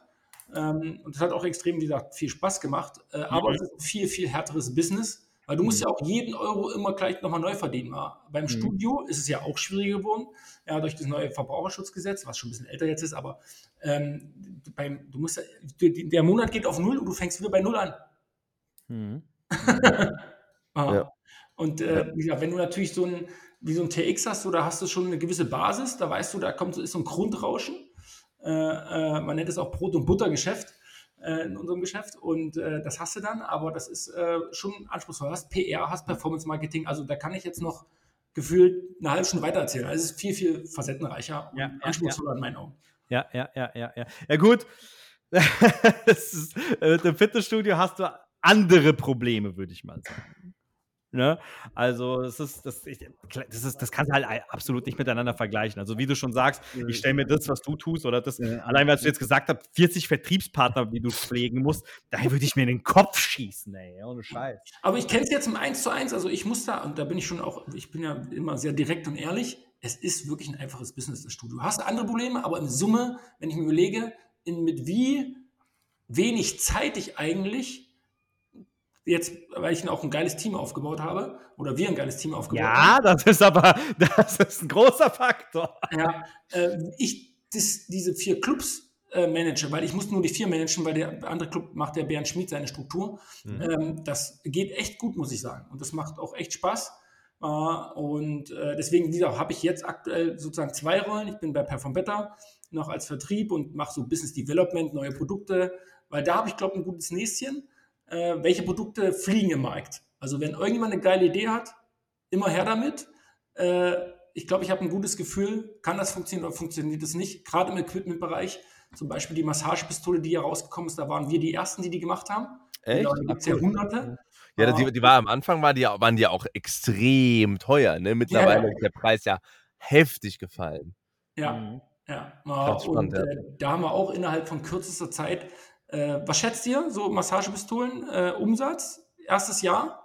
Ähm, und es hat auch extrem, wie gesagt, viel Spaß gemacht. Äh, aber es ist ein viel, viel härteres Business. Weil du musst ja auch jeden Euro immer gleich nochmal neu verdienen. Ja. Beim Mhm. Studio ist es ja auch schwieriger geworden, ja, durch das neue Verbraucherschutzgesetz, was schon ein bisschen älter jetzt ist, aber ähm, beim, du musst ja, der Monat geht auf Null und du fängst wieder bei Null an. Mhm. Ah. Ja. Und äh, gesagt, wenn du natürlich so ein, wie so ein TX hast, da hast du schon eine gewisse Basis, da weißt du, da kommt so, ist so ein Grundrauschen. Äh, äh, man nennt es auch Brot- und Buttergeschäft äh, in unserem Geschäft und äh, das hast du dann, aber das ist äh, schon anspruchsvoll. Du hast PR, hast Performance Marketing, also da kann ich jetzt noch gefühlt eine halbe Stunde weiter erzählen. Also es ist viel, viel facettenreicher und Ja, ja, anspruchsvoller in meinen Augen. Ja, ja, ja, ja, ja. Ja, gut. ist, äh, Im Fitnessstudio hast du andere Probleme, würde ich mal sagen. Ne? Also, das ist, das, ich, das ist, das kannst du halt absolut nicht miteinander vergleichen. Also, wie du schon sagst, ich stelle mir das, was du tust, oder das, allein weil du jetzt gesagt hast, 40 Vertriebspartner, die du pflegen musst, da würde ich mir in den Kopf schießen, ey, ohne Scheiß. Aber ich kenne es jetzt im 1 zu 1, also ich muss da, und da bin ich schon auch, ich bin ja immer sehr direkt und ehrlich, es ist wirklich ein einfaches Business, das Studio. Du hast andere Probleme, aber in Summe, wenn ich mir überlege, in, mit wie wenig Zeit ich eigentlich jetzt, weil ich auch ein geiles Team aufgebaut habe, oder wir ein geiles Team aufgebaut haben, Ja, das ist aber, das ist ein großer Faktor. ja, äh, ich das, diese vier Clubs äh, manage, weil ich muss nur die vier managen, weil der andere Club macht der Bernd Schmid seine Struktur. Mhm. Ähm, das geht echt gut, muss ich sagen. Und das macht auch echt Spaß. Äh, und äh, deswegen, wie gesagt, habe ich jetzt aktuell sozusagen zwei Rollen. Ich bin bei Perform Better noch als Vertrieb und mache so Business Development, neue Produkte, weil da habe ich, glaube ich, ein gutes Näschen. Äh, welche Produkte fliegen im Markt? Also wenn irgendjemand eine geile Idee hat, immer her damit. Äh, ich glaube, ich habe ein gutes Gefühl, kann das funktionieren oder funktioniert das nicht. Gerade im Equipment-Bereich, zum Beispiel die Massagepistole, die hier rausgekommen ist, da waren wir die Ersten, die die gemacht haben. Echt? Genau, da gibt es ja hunderte. Ja, die, die war am Anfang war die, waren die ja auch extrem teuer. Ne? Mittlerweile Ja, ja. ist der Preis ja heftig gefallen. Ja, Mhm. ja. Ganz und spannend, ja. äh, da haben wir auch innerhalb von kürzester Zeit, äh, was schätzt ihr, so Massagepistolen, äh, Umsatz, erstes Jahr?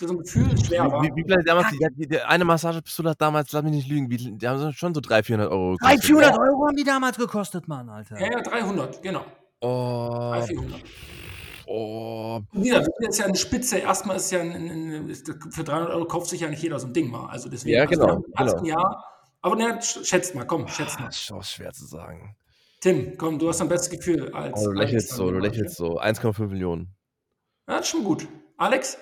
So ein Gefühl, schwer war. Wie, wie, wie damals, die, die, die eine Massagepistole hat damals, lass mich nicht lügen, wie, die haben schon so 300, 400 Euro 300, gekostet. 400 Euro haben die damals gekostet, Mann, Alter. Ja, ja, 300, genau. Oh. 300, 400. Oh. Ja, das ist ja eine Spitze. Erstmal ist ja ein, ein, ist, für 300 Euro kauft sich ja nicht jeder so ein Ding mal. Also deswegen, Ja, also genau, ersten genau. Jahr, aber ne, sch- schätzt mal, komm, schätzt Ah, mal. ist schon schwer zu sagen. Tim, komm, du hast ein bestes Gefühl als. Oh, du Alex lächelst dann so, du lächelst so. 1,5 Millionen. Ja, das ist schon gut. Alex?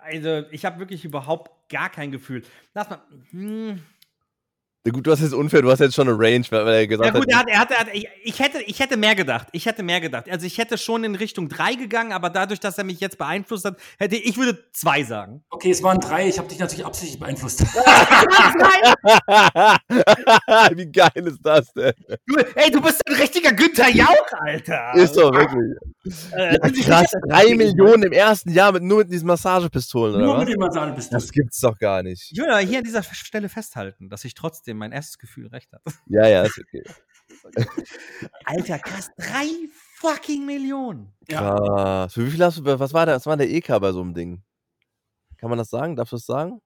Also, ich habe wirklich überhaupt gar kein Gefühl. Lass mal. Hm. Ja, gut, du hast jetzt unfair, du hast jetzt schon eine Range, weil, er Ja, gesagt gut, er hat. er hat, er hat, ich, ich, hätte, ich hätte mehr gedacht. Ich hätte mehr gedacht. Also, ich hätte schon in Richtung 3 gegangen, aber dadurch, dass er mich jetzt beeinflusst hat, hätte ich würde 2 sagen. Okay, es waren drei. Ich habe dich natürlich absichtlich beeinflusst. Wie geil ist das denn? Du, ey, du bist ein richtiger Günther Jauch, Alter. Ist doch wirklich. Äh, Ja, krass, 3 Millionen im ersten Jahr mit, nur mit diesen Massagepistolen, oder Nur was? mit bist du. Das gibt's doch gar nicht. Ich aber hier an dieser Stelle festhalten, dass ich trotzdem mein erstes Gefühl recht hatte. Ja, ja, ist okay. Alter, krass, 3 fucking Millionen. Ja. Krass. Für wie viel hast du, was war der, was war der EK bei so einem Ding? Kann man das sagen? Darfst du das sagen?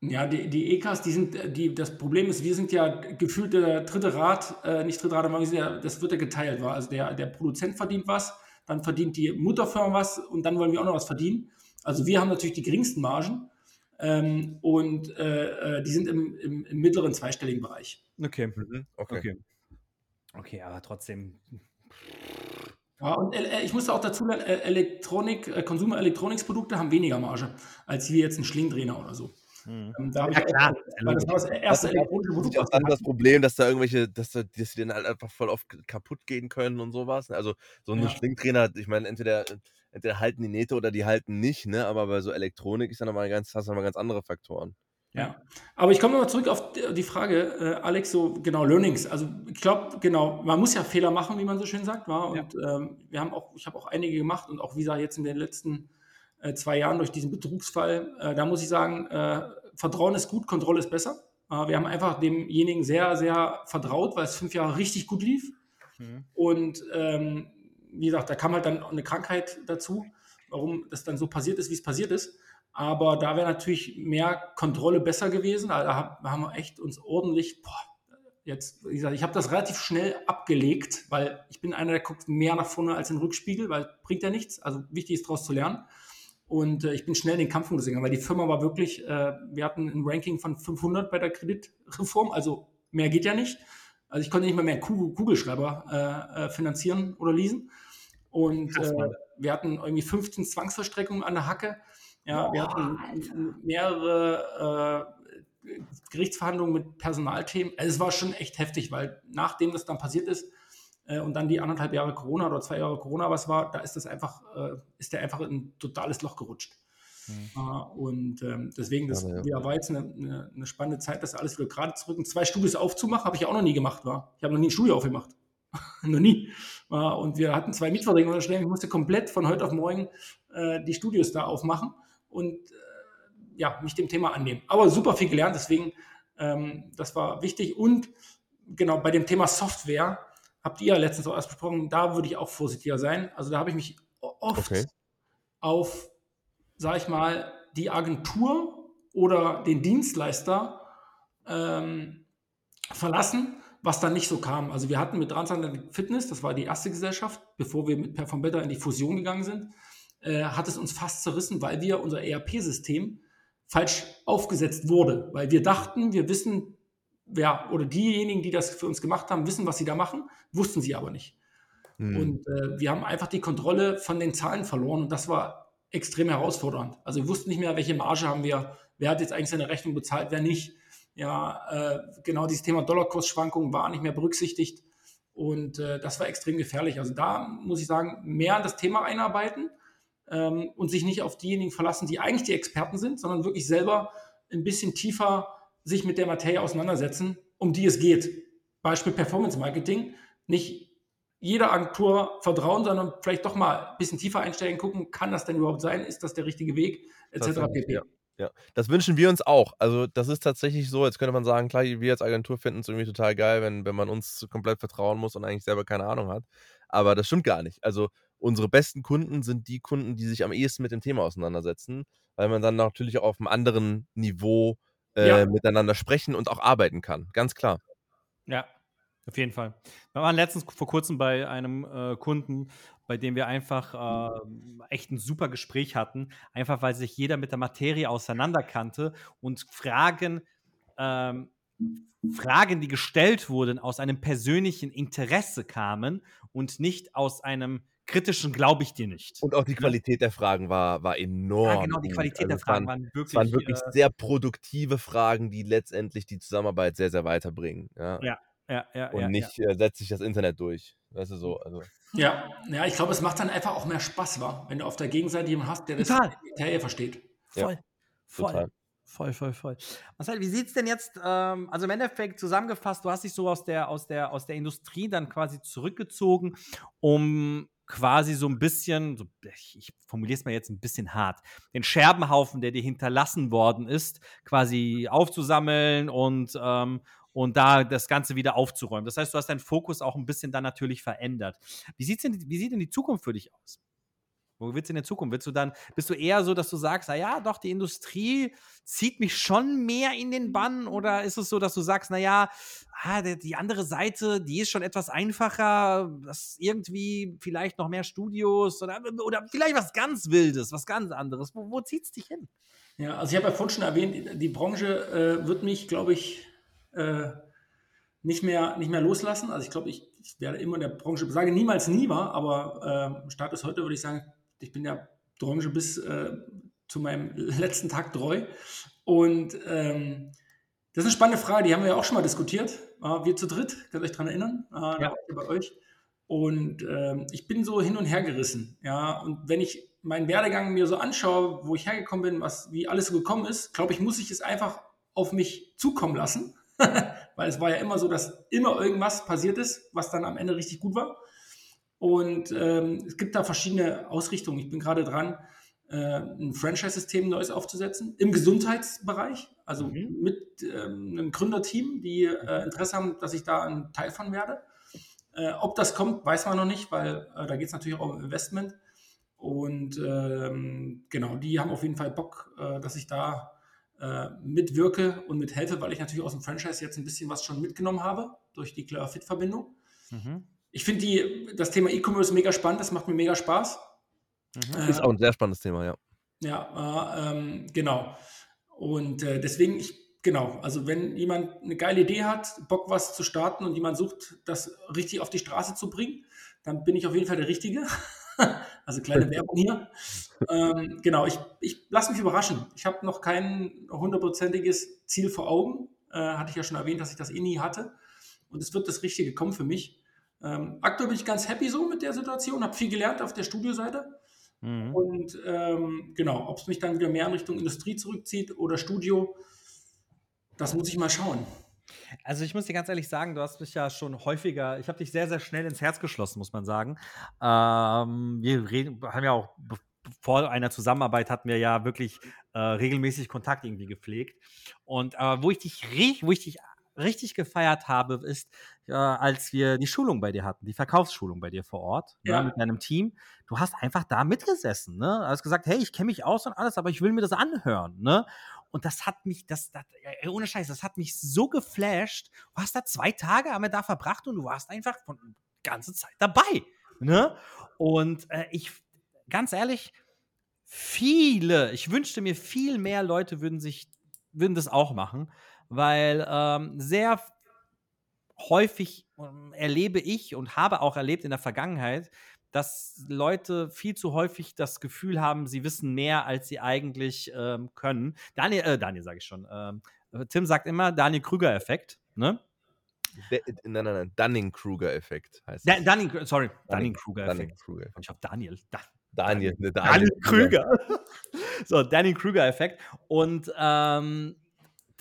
Ja, die, die EKs, die sind, die, das Problem ist, wir sind ja gefühlt der dritte Rad, äh, nicht dritte Rad, aber ja, das wird ja geteilt. War. Also der, der Produzent verdient was, dann verdient die Mutterfirma was und dann wollen wir auch noch was verdienen. Also wir haben natürlich die geringsten Margen ähm, und äh, äh, die sind im, im, im mittleren zweistelligen Bereich. Okay. Okay. Okay. Okay, aber trotzdem. Ja, und äh, ich muss auch dazu lernen, äh, Elektronik, äh, Consumer Electronics Produkte haben weniger Marge als wir jetzt einen Schlingdrehner oder so. Hm. Ähm, da Ja, ich klar. Auch, das war das erste elektronische Produkt. Das ist dann das. Problem, dass da irgendwelche, dass, da, dass die dann halt einfach voll oft kaputt gehen können und sowas. Also so ein Ja. Schlingtrainer, ich meine, entweder, entweder halten die Nähte oder die halten nicht, ne? Aber bei so Elektronik ist dann nochmal ganz, hast du nochmal ganz andere Faktoren. Ja, aber ich komme nochmal zurück auf die- Frage, äh, Alex, so genau Learnings. Also ich glaube, genau, man muss ja Fehler machen, wie man so schön sagt, war. Und ähm, wir haben auch, ich habe auch einige gemacht und auch wie gesagt jetzt in den letzten äh, zwei Jahren durch diesen Betrugsfall, äh, da muss ich sagen, äh, Vertrauen ist gut, Kontrolle ist besser. Äh, wir haben einfach demjenigen sehr, sehr vertraut, weil es fünf Jahre richtig gut lief. Mhm. Und ähm, wie gesagt, da kam halt dann eine Krankheit dazu, warum das dann so passiert ist, wie es passiert ist. Aber da wäre natürlich mehr Kontrolle besser gewesen. Also Da hab- haben wir echt uns ordentlich, boah, jetzt, wie gesagt, ich habe das relativ schnell abgelegt, weil ich bin einer, der guckt mehr nach vorne als in den Rückspiegel, weil bringt ja nichts. Also wichtig ist daraus zu lernen. Und äh, ich bin schnell in den Kampf umgegangen, weil die Firma war wirklich, äh, wir hatten ein Ranking von 500 bei der Kreditreform, also mehr geht ja nicht. Also ich konnte nicht mal mehr Kugel Kugelschreiber äh, äh, finanzieren oder leasen. Und äh, wir hatten irgendwie 15 Zwangsverstreckungen an der Hacke. Ja, wir hatten mehrere äh, Gerichtsverhandlungen mit Personalthemen. Also es war schon echt heftig, weil nachdem das dann passiert ist äh, und dann die anderthalb Jahre Corona oder zwei Jahre Corona was war, da ist das einfach, äh, ist der einfach in ein totales Loch gerutscht. Äh, und ähm, deswegen, das Schade, ja. war jetzt eine, eine, eine spannende Zeit, das alles wieder gerade zu rücken. Zwei Studios aufzumachen, habe ich auch noch nie gemacht. War. Ich habe noch nie ein Studio aufgemacht. noch nie. Äh, und wir hatten zwei Mietverträge unterschrieben. Ich musste komplett von heute auf morgen äh, die Studios da aufmachen und äh, ja, mich dem Thema annehmen. Aber super viel gelernt, deswegen, ähm, das war wichtig. Und genau, bei dem Thema Software habt ihr ja letztens auch erst besprochen, da würde ich auch vorsichtiger sein. Also da habe ich mich oft Okay. auf, sag ich mal, die Agentur oder den Dienstleister ähm, verlassen, was dann nicht so kam. Also wir hatten mit Transatlantic Fitness, das war die erste Gesellschaft, bevor wir mit Perform Better in die Fusion gegangen sind, äh, hat es uns fast zerrissen, weil wir unser ERP-System falsch aufgesetzt wurde, weil wir dachten, wir wissen, wer oder diejenigen, die das für uns gemacht haben, wissen, was sie da machen, wussten sie aber nicht. Hm. Und äh, wir haben einfach die Kontrolle von den Zahlen verloren und das war extrem herausfordernd. Also wir wussten nicht mehr, welche Marge haben wir, wer hat jetzt eigentlich seine Rechnung bezahlt, wer nicht. Ja, äh, genau dieses Thema Dollarkursschwankungen war nicht mehr berücksichtigt und äh, das war extrem gefährlich. Also da muss ich sagen, mehr an das Thema einarbeiten ähm, und sich nicht auf diejenigen verlassen, die eigentlich die Experten sind, sondern wirklich selber ein bisschen tiefer sich mit der Materie auseinandersetzen, um die es geht. Beispiel Performance Marketing. Nicht jeder Agentur vertrauen, sondern vielleicht doch mal ein bisschen tiefer einsteigen, gucken, kann das denn überhaupt sein? Ist das der richtige Weg? Etc. Pp. ja. Ja, das wünschen wir uns auch. Also, das ist tatsächlich so, jetzt könnte man sagen, klar, wir als Agentur finden es irgendwie total geil, wenn, wenn man uns komplett vertrauen muss und eigentlich selber keine Ahnung hat. Aber das stimmt gar nicht. Also, unsere besten Kunden sind die Kunden, die sich am ehesten mit dem Thema auseinandersetzen, weil man dann natürlich auch auf einem anderen Niveau äh, Ja. miteinander sprechen und auch arbeiten kann. Ganz klar. Ja. Auf jeden Fall. Wir waren letztens vor kurzem bei einem äh, Kunden, bei dem wir einfach äh, echt ein super Gespräch hatten, einfach weil sich jeder mit der Materie auseinanderkannte und Fragen, ähm, Fragen, die gestellt wurden, aus einem persönlichen Interesse kamen und nicht aus einem kritischen glaube ich dir nicht. Und auch die Qualität der Fragen war, war enorm. Ja, genau, die Qualität also der Fragen waren, waren wirklich. Es waren wirklich äh, sehr produktive Fragen, die letztendlich die Zusammenarbeit sehr, sehr weiterbringen. Ja, ja, ja. ja und ja, nicht ja. Äh, setzt sich das Internet durch. Weißt du so. Also. Ja, ja, ich glaube, es macht dann einfach auch mehr Spaß, wa? wenn du auf der Gegenseite jemanden hast, der das Materie versteht. Voll. Voll. Total. Voll, voll, voll. Marcel, wie sieht es denn jetzt, ähm, also im Endeffekt zusammengefasst, du hast dich so aus der, aus, der, aus der Industrie dann quasi zurückgezogen, um quasi so ein bisschen, so, ich formuliere es mal jetzt ein bisschen hart, den Scherbenhaufen, der dir hinterlassen worden ist, quasi aufzusammeln und, ähm, und da das Ganze wieder aufzuräumen. Das heißt, du hast deinen Fokus auch ein bisschen dann natürlich verändert. Wie, sieht's denn, wie sieht denn die Zukunft für dich aus? Wo willst du in der Zukunft? Willst du dann, bist du eher so, dass du sagst, na ja, doch, die Industrie zieht mich schon mehr in den Bann? Oder ist es so, dass du sagst, naja, ah, die andere Seite, die ist schon etwas einfacher, das irgendwie vielleicht noch mehr Studios oder, oder vielleicht was ganz Wildes, was ganz anderes. Wo, wo zieht es dich hin? Ja, also ich habe ja vorhin schon erwähnt, die Branche äh, wird mich, glaube ich, äh, nicht, mehr, nicht mehr loslassen. Also ich glaube, ich, ich werde immer in der Branche, sage niemals nie war, aber äh, Status heute würde ich sagen, ich bin der Branche bis äh, zu meinem letzten Tag treu. Und ähm, das ist eine spannende Frage, die haben wir ja auch schon mal diskutiert. Wir zu dritt, könnt ihr euch daran erinnern? Äh, ja. Bei euch. Und ähm, ich bin so hin und her gerissen. Ja, und wenn ich meinen Werdegang mir so anschaue, wo ich hergekommen bin, was, wie alles so gekommen ist, glaube ich, muss ich es einfach auf mich zukommen lassen. Weil es war ja immer so, dass immer irgendwas passiert ist, was dann am Ende richtig gut war. Und ähm, es gibt da verschiedene Ausrichtungen. Ich bin gerade dran, äh, ein Franchise-System Neues aufzusetzen im Gesundheitsbereich, also mhm. mit ähm, einem Gründerteam, die äh, Interesse haben, dass ich da ein Teil von werde. Äh, ob das kommt, weiß man noch nicht, weil äh, da geht es natürlich auch um Investment. Und ähm, genau, die haben auf jeden Fall Bock, äh, dass ich da äh, mitwirke und mithelfe, weil ich natürlich aus dem Franchise jetzt ein bisschen was schon mitgenommen habe durch die Clear Fit-Verbindung. Mhm ich finde das Thema E-Commerce mega spannend, das macht mir mega Spaß. Mhm. Ist auch ein sehr spannendes Thema, ja. Ja, äh, ähm, genau. Und äh, deswegen, ich, genau, also wenn jemand eine geile Idee hat, Bock was zu starten und jemand sucht, das richtig auf die Straße zu bringen, dann bin ich auf jeden Fall der Richtige. also kleine Werbung hier. Ähm, genau, ich, ich lasse mich überraschen. Ich habe noch kein hundertprozentiges Ziel vor Augen. Äh, hatte ich ja schon erwähnt, dass ich das eh nie hatte. Und es wird das Richtige kommen für mich. Ähm, aktuell bin ich ganz happy so mit der Situation, habe viel gelernt auf der Studioseite. Mhm. Und ähm, genau, ob es mich dann wieder mehr in Richtung Industrie zurückzieht oder Studio, das muss ich mal schauen. Also ich muss dir ganz ehrlich sagen, du hast mich ja schon häufiger, ich habe dich sehr, sehr schnell ins Herz geschlossen, muss man sagen. Ähm, wir reden, haben ja auch vor einer Zusammenarbeit hatten wir ja wirklich äh, regelmäßig Kontakt irgendwie gepflegt. Und äh, wo ich dich wo ich dich richtig gefeiert habe, ist, äh, als wir die Schulung bei dir hatten, die Verkaufsschulung bei dir vor Ort ne, ja. ne, mit deinem Team. Du hast einfach da mitgesessen, ne? Du hast gesagt, hey, ich kenne mich aus und alles, aber ich will mir das anhören, ne? Und das hat mich, das, das ey, ohne Scheiß, das hat mich so geflasht. Du hast da zwei Tage haben wir da verbracht und du warst einfach von ganze Zeit dabei, ne? Und äh, ich, ganz ehrlich, viele, ich wünschte mir viel mehr Leute würden sich, würden das auch machen weil ähm, sehr häufig ähm, erlebe ich und habe auch erlebt in der Vergangenheit, dass Leute viel zu häufig das Gefühl haben, sie wissen mehr, als sie eigentlich ähm, können. Daniel, äh, Daniel sage ich schon. Ähm, Tim sagt immer Daniel Krüger-Effekt, ne? De, nein, nein, nein, Dunning-Kruger-Effekt heißt da, Dunning, sorry, Dunning-Kruger-Effekt. Dunning Kruger ich hoffe Daniel. Da, Daniel, ne, Daniel, Daniel Krüger. so, Dunning-Kruger-Effekt. Und ähm,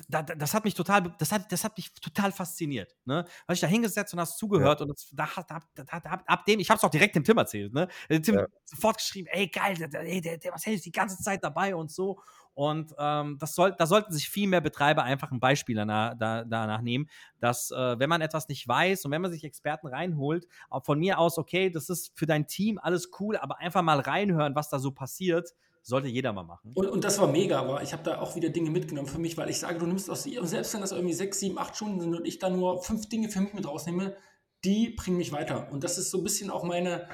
da, das hat mich total, das hat, das hat mich total fasziniert. Ne? Weil ich da hingesetzt und hast zugehört ja. und das, da, da, da, da, ab dem, ich habe es auch direkt dem Tim erzählt. Ne? Tim ja. sofort geschrieben, ey geil, der, der, der Marcel ist die ganze Zeit dabei und so. Und ähm, das soll, da sollten sich viel mehr Betreiber einfach ein Beispiel danach, da, danach nehmen, dass äh, wenn man etwas nicht weiß und wenn man sich Experten reinholt, von mir aus, okay, das ist für dein Team alles cool, aber einfach mal reinhören, was da so passiert, sollte jeder mal machen. Und, und das war mega, aber ich habe da auch wieder Dinge mitgenommen für mich, weil ich sage, du nimmst aus, selbst wenn das irgendwie sechs, sieben, acht Stunden sind und ich da nur fünf Dinge für mich mit rausnehme, die bringen mich weiter. Und das ist so ein bisschen auch meine,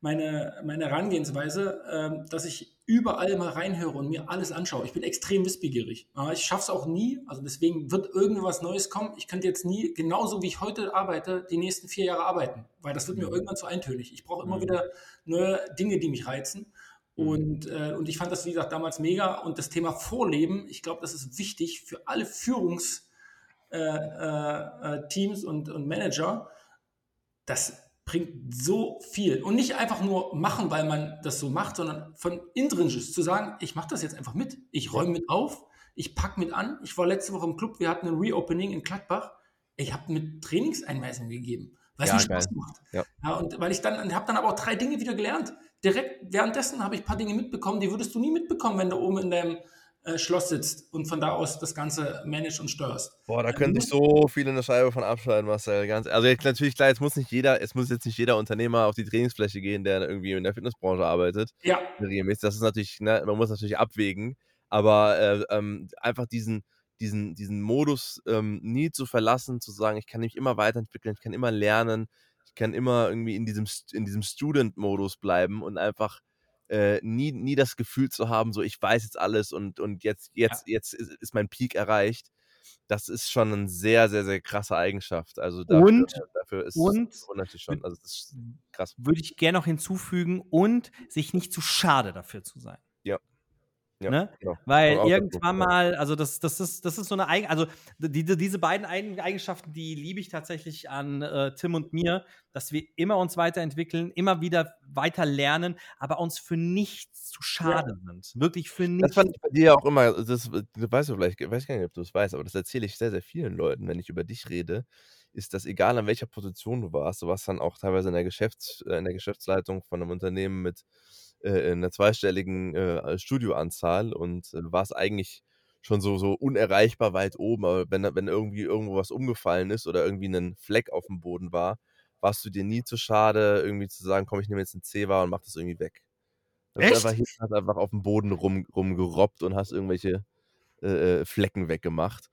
meine, meine Herangehensweise, äh, dass ich überall mal reinhöre und mir alles anschaue. Ich bin extrem wissbegierig. ich schaffe es auch nie, also deswegen wird irgendwas Neues kommen. Ich könnte jetzt nie, genauso wie ich heute arbeite, die nächsten vier Jahre arbeiten, weil das wird mir mhm. irgendwann zu eintönig. Ich brauche immer mhm. wieder neue Dinge, die mich reizen. Mhm. Und, äh, und ich fand das, wie gesagt, damals mega. Und das Thema Vorleben, ich glaube, das ist wichtig für alle Führungsteams äh, äh, äh und, und Manager. Das bringt so viel. Und nicht einfach nur machen, weil man das so macht, sondern von intrinsisch zu sagen, ich mache das jetzt einfach mit. Ich räume mit auf, ich packe mit an. Ich war letzte Woche im Club, wir hatten ein Reopening in Gladbach. Ich habe mit Trainingseinweisungen gegeben, weil es ja, mir Spaß geil. macht. Ja. ja. und weil ich dann, habe dann aber auch drei Dinge wieder gelernt. Direkt währenddessen habe ich ein paar Dinge mitbekommen, die würdest du nie mitbekommen, wenn du oben in deinem äh, Schloss sitzt und von da aus das Ganze managst und steuerst. Boah, da können sich so viele eine Scheibe von abschneiden, Marcel. Ganz, also jetzt, natürlich, klar, jetzt muss nicht jeder, es muss jetzt nicht jeder Unternehmer auf die Trainingsfläche gehen, der irgendwie in der Fitnessbranche arbeitet. Ja. Das ist natürlich, ne, man muss natürlich abwägen, aber äh, ähm, einfach diesen, diesen, diesen Modus ähm, nie zu verlassen, zu sagen, ich kann mich immer weiterentwickeln, ich kann immer lernen, ich kann immer irgendwie in diesem, in diesem Student-Modus bleiben und einfach äh, nie, nie das Gefühl zu haben, so ich weiß jetzt alles und, und jetzt, jetzt, ja. jetzt ist, ist, mein Peak erreicht. Das ist schon eine sehr, sehr, sehr krasse Eigenschaft. Also dafür, und, dafür ist und, natürlich schon. Also das ist krass. Würde ich gerne noch hinzufügen und sich nicht zu schade dafür zu sein. Ja. Ne? genau. Weil irgendwann mal, also das, das, ist, das ist so eine Eigen, also die, diese beiden Eigenschaften, die liebe ich tatsächlich an äh, Tim und mir, dass wir immer uns weiterentwickeln, immer wieder weiter lernen, aber uns für nichts zu schade ja. sind. Wirklich für nichts. Das fand ich bei dir auch immer, das, das weißt du vielleicht, ich weiß gar nicht, ob du es weißt, aber das erzähle ich sehr, sehr vielen Leuten, wenn ich über dich rede, ist das egal, an welcher Position du warst, du warst dann auch teilweise in der, Geschäfts-, äh, in der Geschäftsleitung von einem Unternehmen mit äh, in einer zweistelligen äh, Studioanzahl und äh, war es eigentlich schon so, so unerreichbar weit oben. Aber wenn, wenn irgendwie irgendwo was umgefallen ist oder irgendwie ein Fleck auf dem Boden war, warst du dir nie zu schade, irgendwie zu sagen, komm, ich nehme jetzt einen Zewa und mach das irgendwie weg. Du Echt? Einfach, hier, hast einfach auf dem Boden rum, rumgerobbt und hast irgendwelche äh, äh Flecken weggemacht.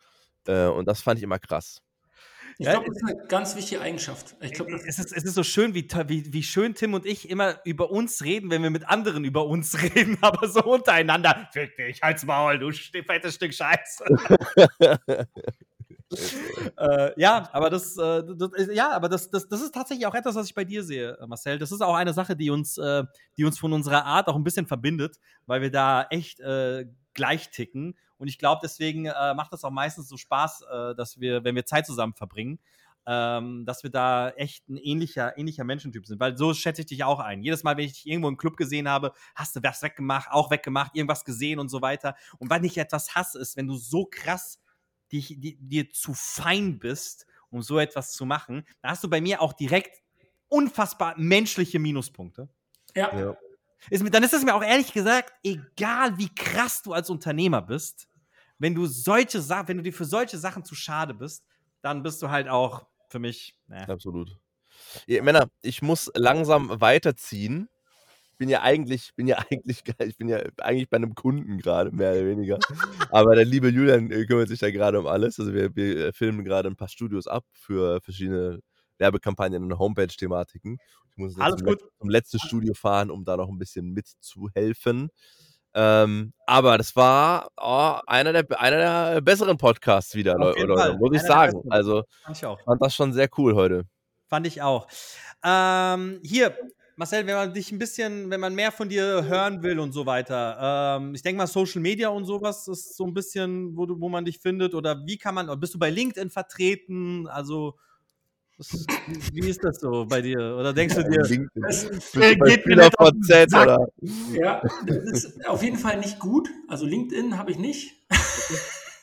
Äh, und das fand ich immer krass. Ich glaube, das ist eine ganz wichtige Eigenschaft. Ich glaub, es, ist, es ist so schön, wie, wie, wie schön Tim und ich immer über uns reden, wenn wir mit anderen über uns reden, aber so untereinander. Fick dich, halt's Maul, du fettes Stück Scheiße. äh, ja, aber das, äh, das ja, aber das, das, das ist tatsächlich auch etwas, was ich bei dir sehe, Marcel. Das ist auch eine Sache, die uns, äh, die uns von unserer Art auch ein bisschen verbindet, weil wir da echt äh, gleich ticken und ich glaube, deswegen äh, macht das auch meistens so Spaß, äh, dass wir, wenn wir Zeit zusammen verbringen, ähm, dass wir da echt ein ähnlicher, ähnlicher Menschentyp sind. Weil so schätze ich dich auch ein. Jedes Mal, wenn ich dich irgendwo im Club gesehen habe, hast du was weggemacht, auch weggemacht, irgendwas gesehen und so weiter. Und weil ich etwas hasse, ist, wenn du so krass dich, die, dir zu fein bist, um so etwas zu machen, dann hast du bei mir auch direkt unfassbar menschliche Minuspunkte. Ja. ja. Ist, dann ist es mir auch ehrlich gesagt egal, wie krass du als Unternehmer bist wenn du solche Sachen, wenn du dir für solche Sachen zu schade bist, dann bist du halt auch für mich. Äh. Absolut. Ja, Männer, ich muss langsam weiterziehen. Bin ja eigentlich, bin ja eigentlich, ich bin ja eigentlich bei einem Kunden gerade, mehr oder weniger. Aber der liebe Julian äh, kümmert sich da gerade um alles. Also wir, wir äh, filmen gerade ein paar Studios ab für verschiedene Werbekampagnen und Homepage-Thematiken. Ich muss jetzt zum letzten Studio fahren, um da noch ein bisschen mitzuhelfen. Ähm, aber das war oh, einer, der, einer der besseren Podcasts wieder, Leute, muss ich einer sagen. Also, fand ich auch. fand das schon sehr cool heute. Fand ich auch. Ähm, hier, Marcel, wenn man dich ein bisschen, wenn man mehr von dir hören will und so weiter, ähm, ich denke mal, Social Media und sowas ist so ein bisschen, wo, du, wo man dich findet. Oder wie kann man, bist du bei LinkedIn vertreten? Also, was, wie ist das so bei dir? Oder denkst du dir, das äh, geht mir nicht auf Z, oder? Ja, das ist auf jeden Fall nicht gut. Also LinkedIn habe ich nicht.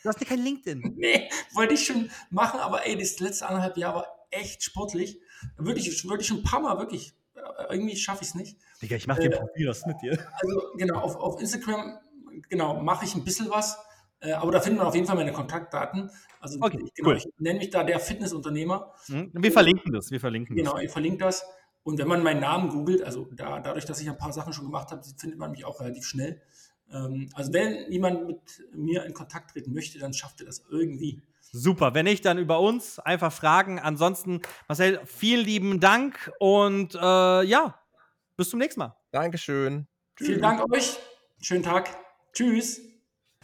Du hast ja kein LinkedIn. Nee, wollte ich schon machen, aber ey, das letzte anderthalb Jahr war echt sportlich. Würde ich, würde ich schon ein paar Mal wirklich, äh, irgendwie schaffe ich es nicht. Digga, ich mache dir äh, Profil, was mit dir? Also genau, auf, auf Instagram, genau, mache ich ein bisschen was. Äh, aber da findet man auf jeden Fall meine Kontaktdaten. Also okay, ich, genau, cool. ich nenne mich da der Fitnessunternehmer. Mhm. Wir verlinken das. Wir verlinken genau, das. ich verlinke das. Und wenn man meinen Namen googelt, also da, dadurch, dass ich ein paar Sachen schon gemacht habe, findet man mich auch relativ schnell. Ähm, also wenn jemand mit mir in Kontakt treten möchte, dann schafft er das irgendwie. Super. Wenn nicht, dann über uns einfach fragen. Ansonsten, Marcel, vielen lieben Dank und äh, ja, bis zum nächsten Mal. Dankeschön. Vielen Dank euch. Schönen Tag. Tschüss.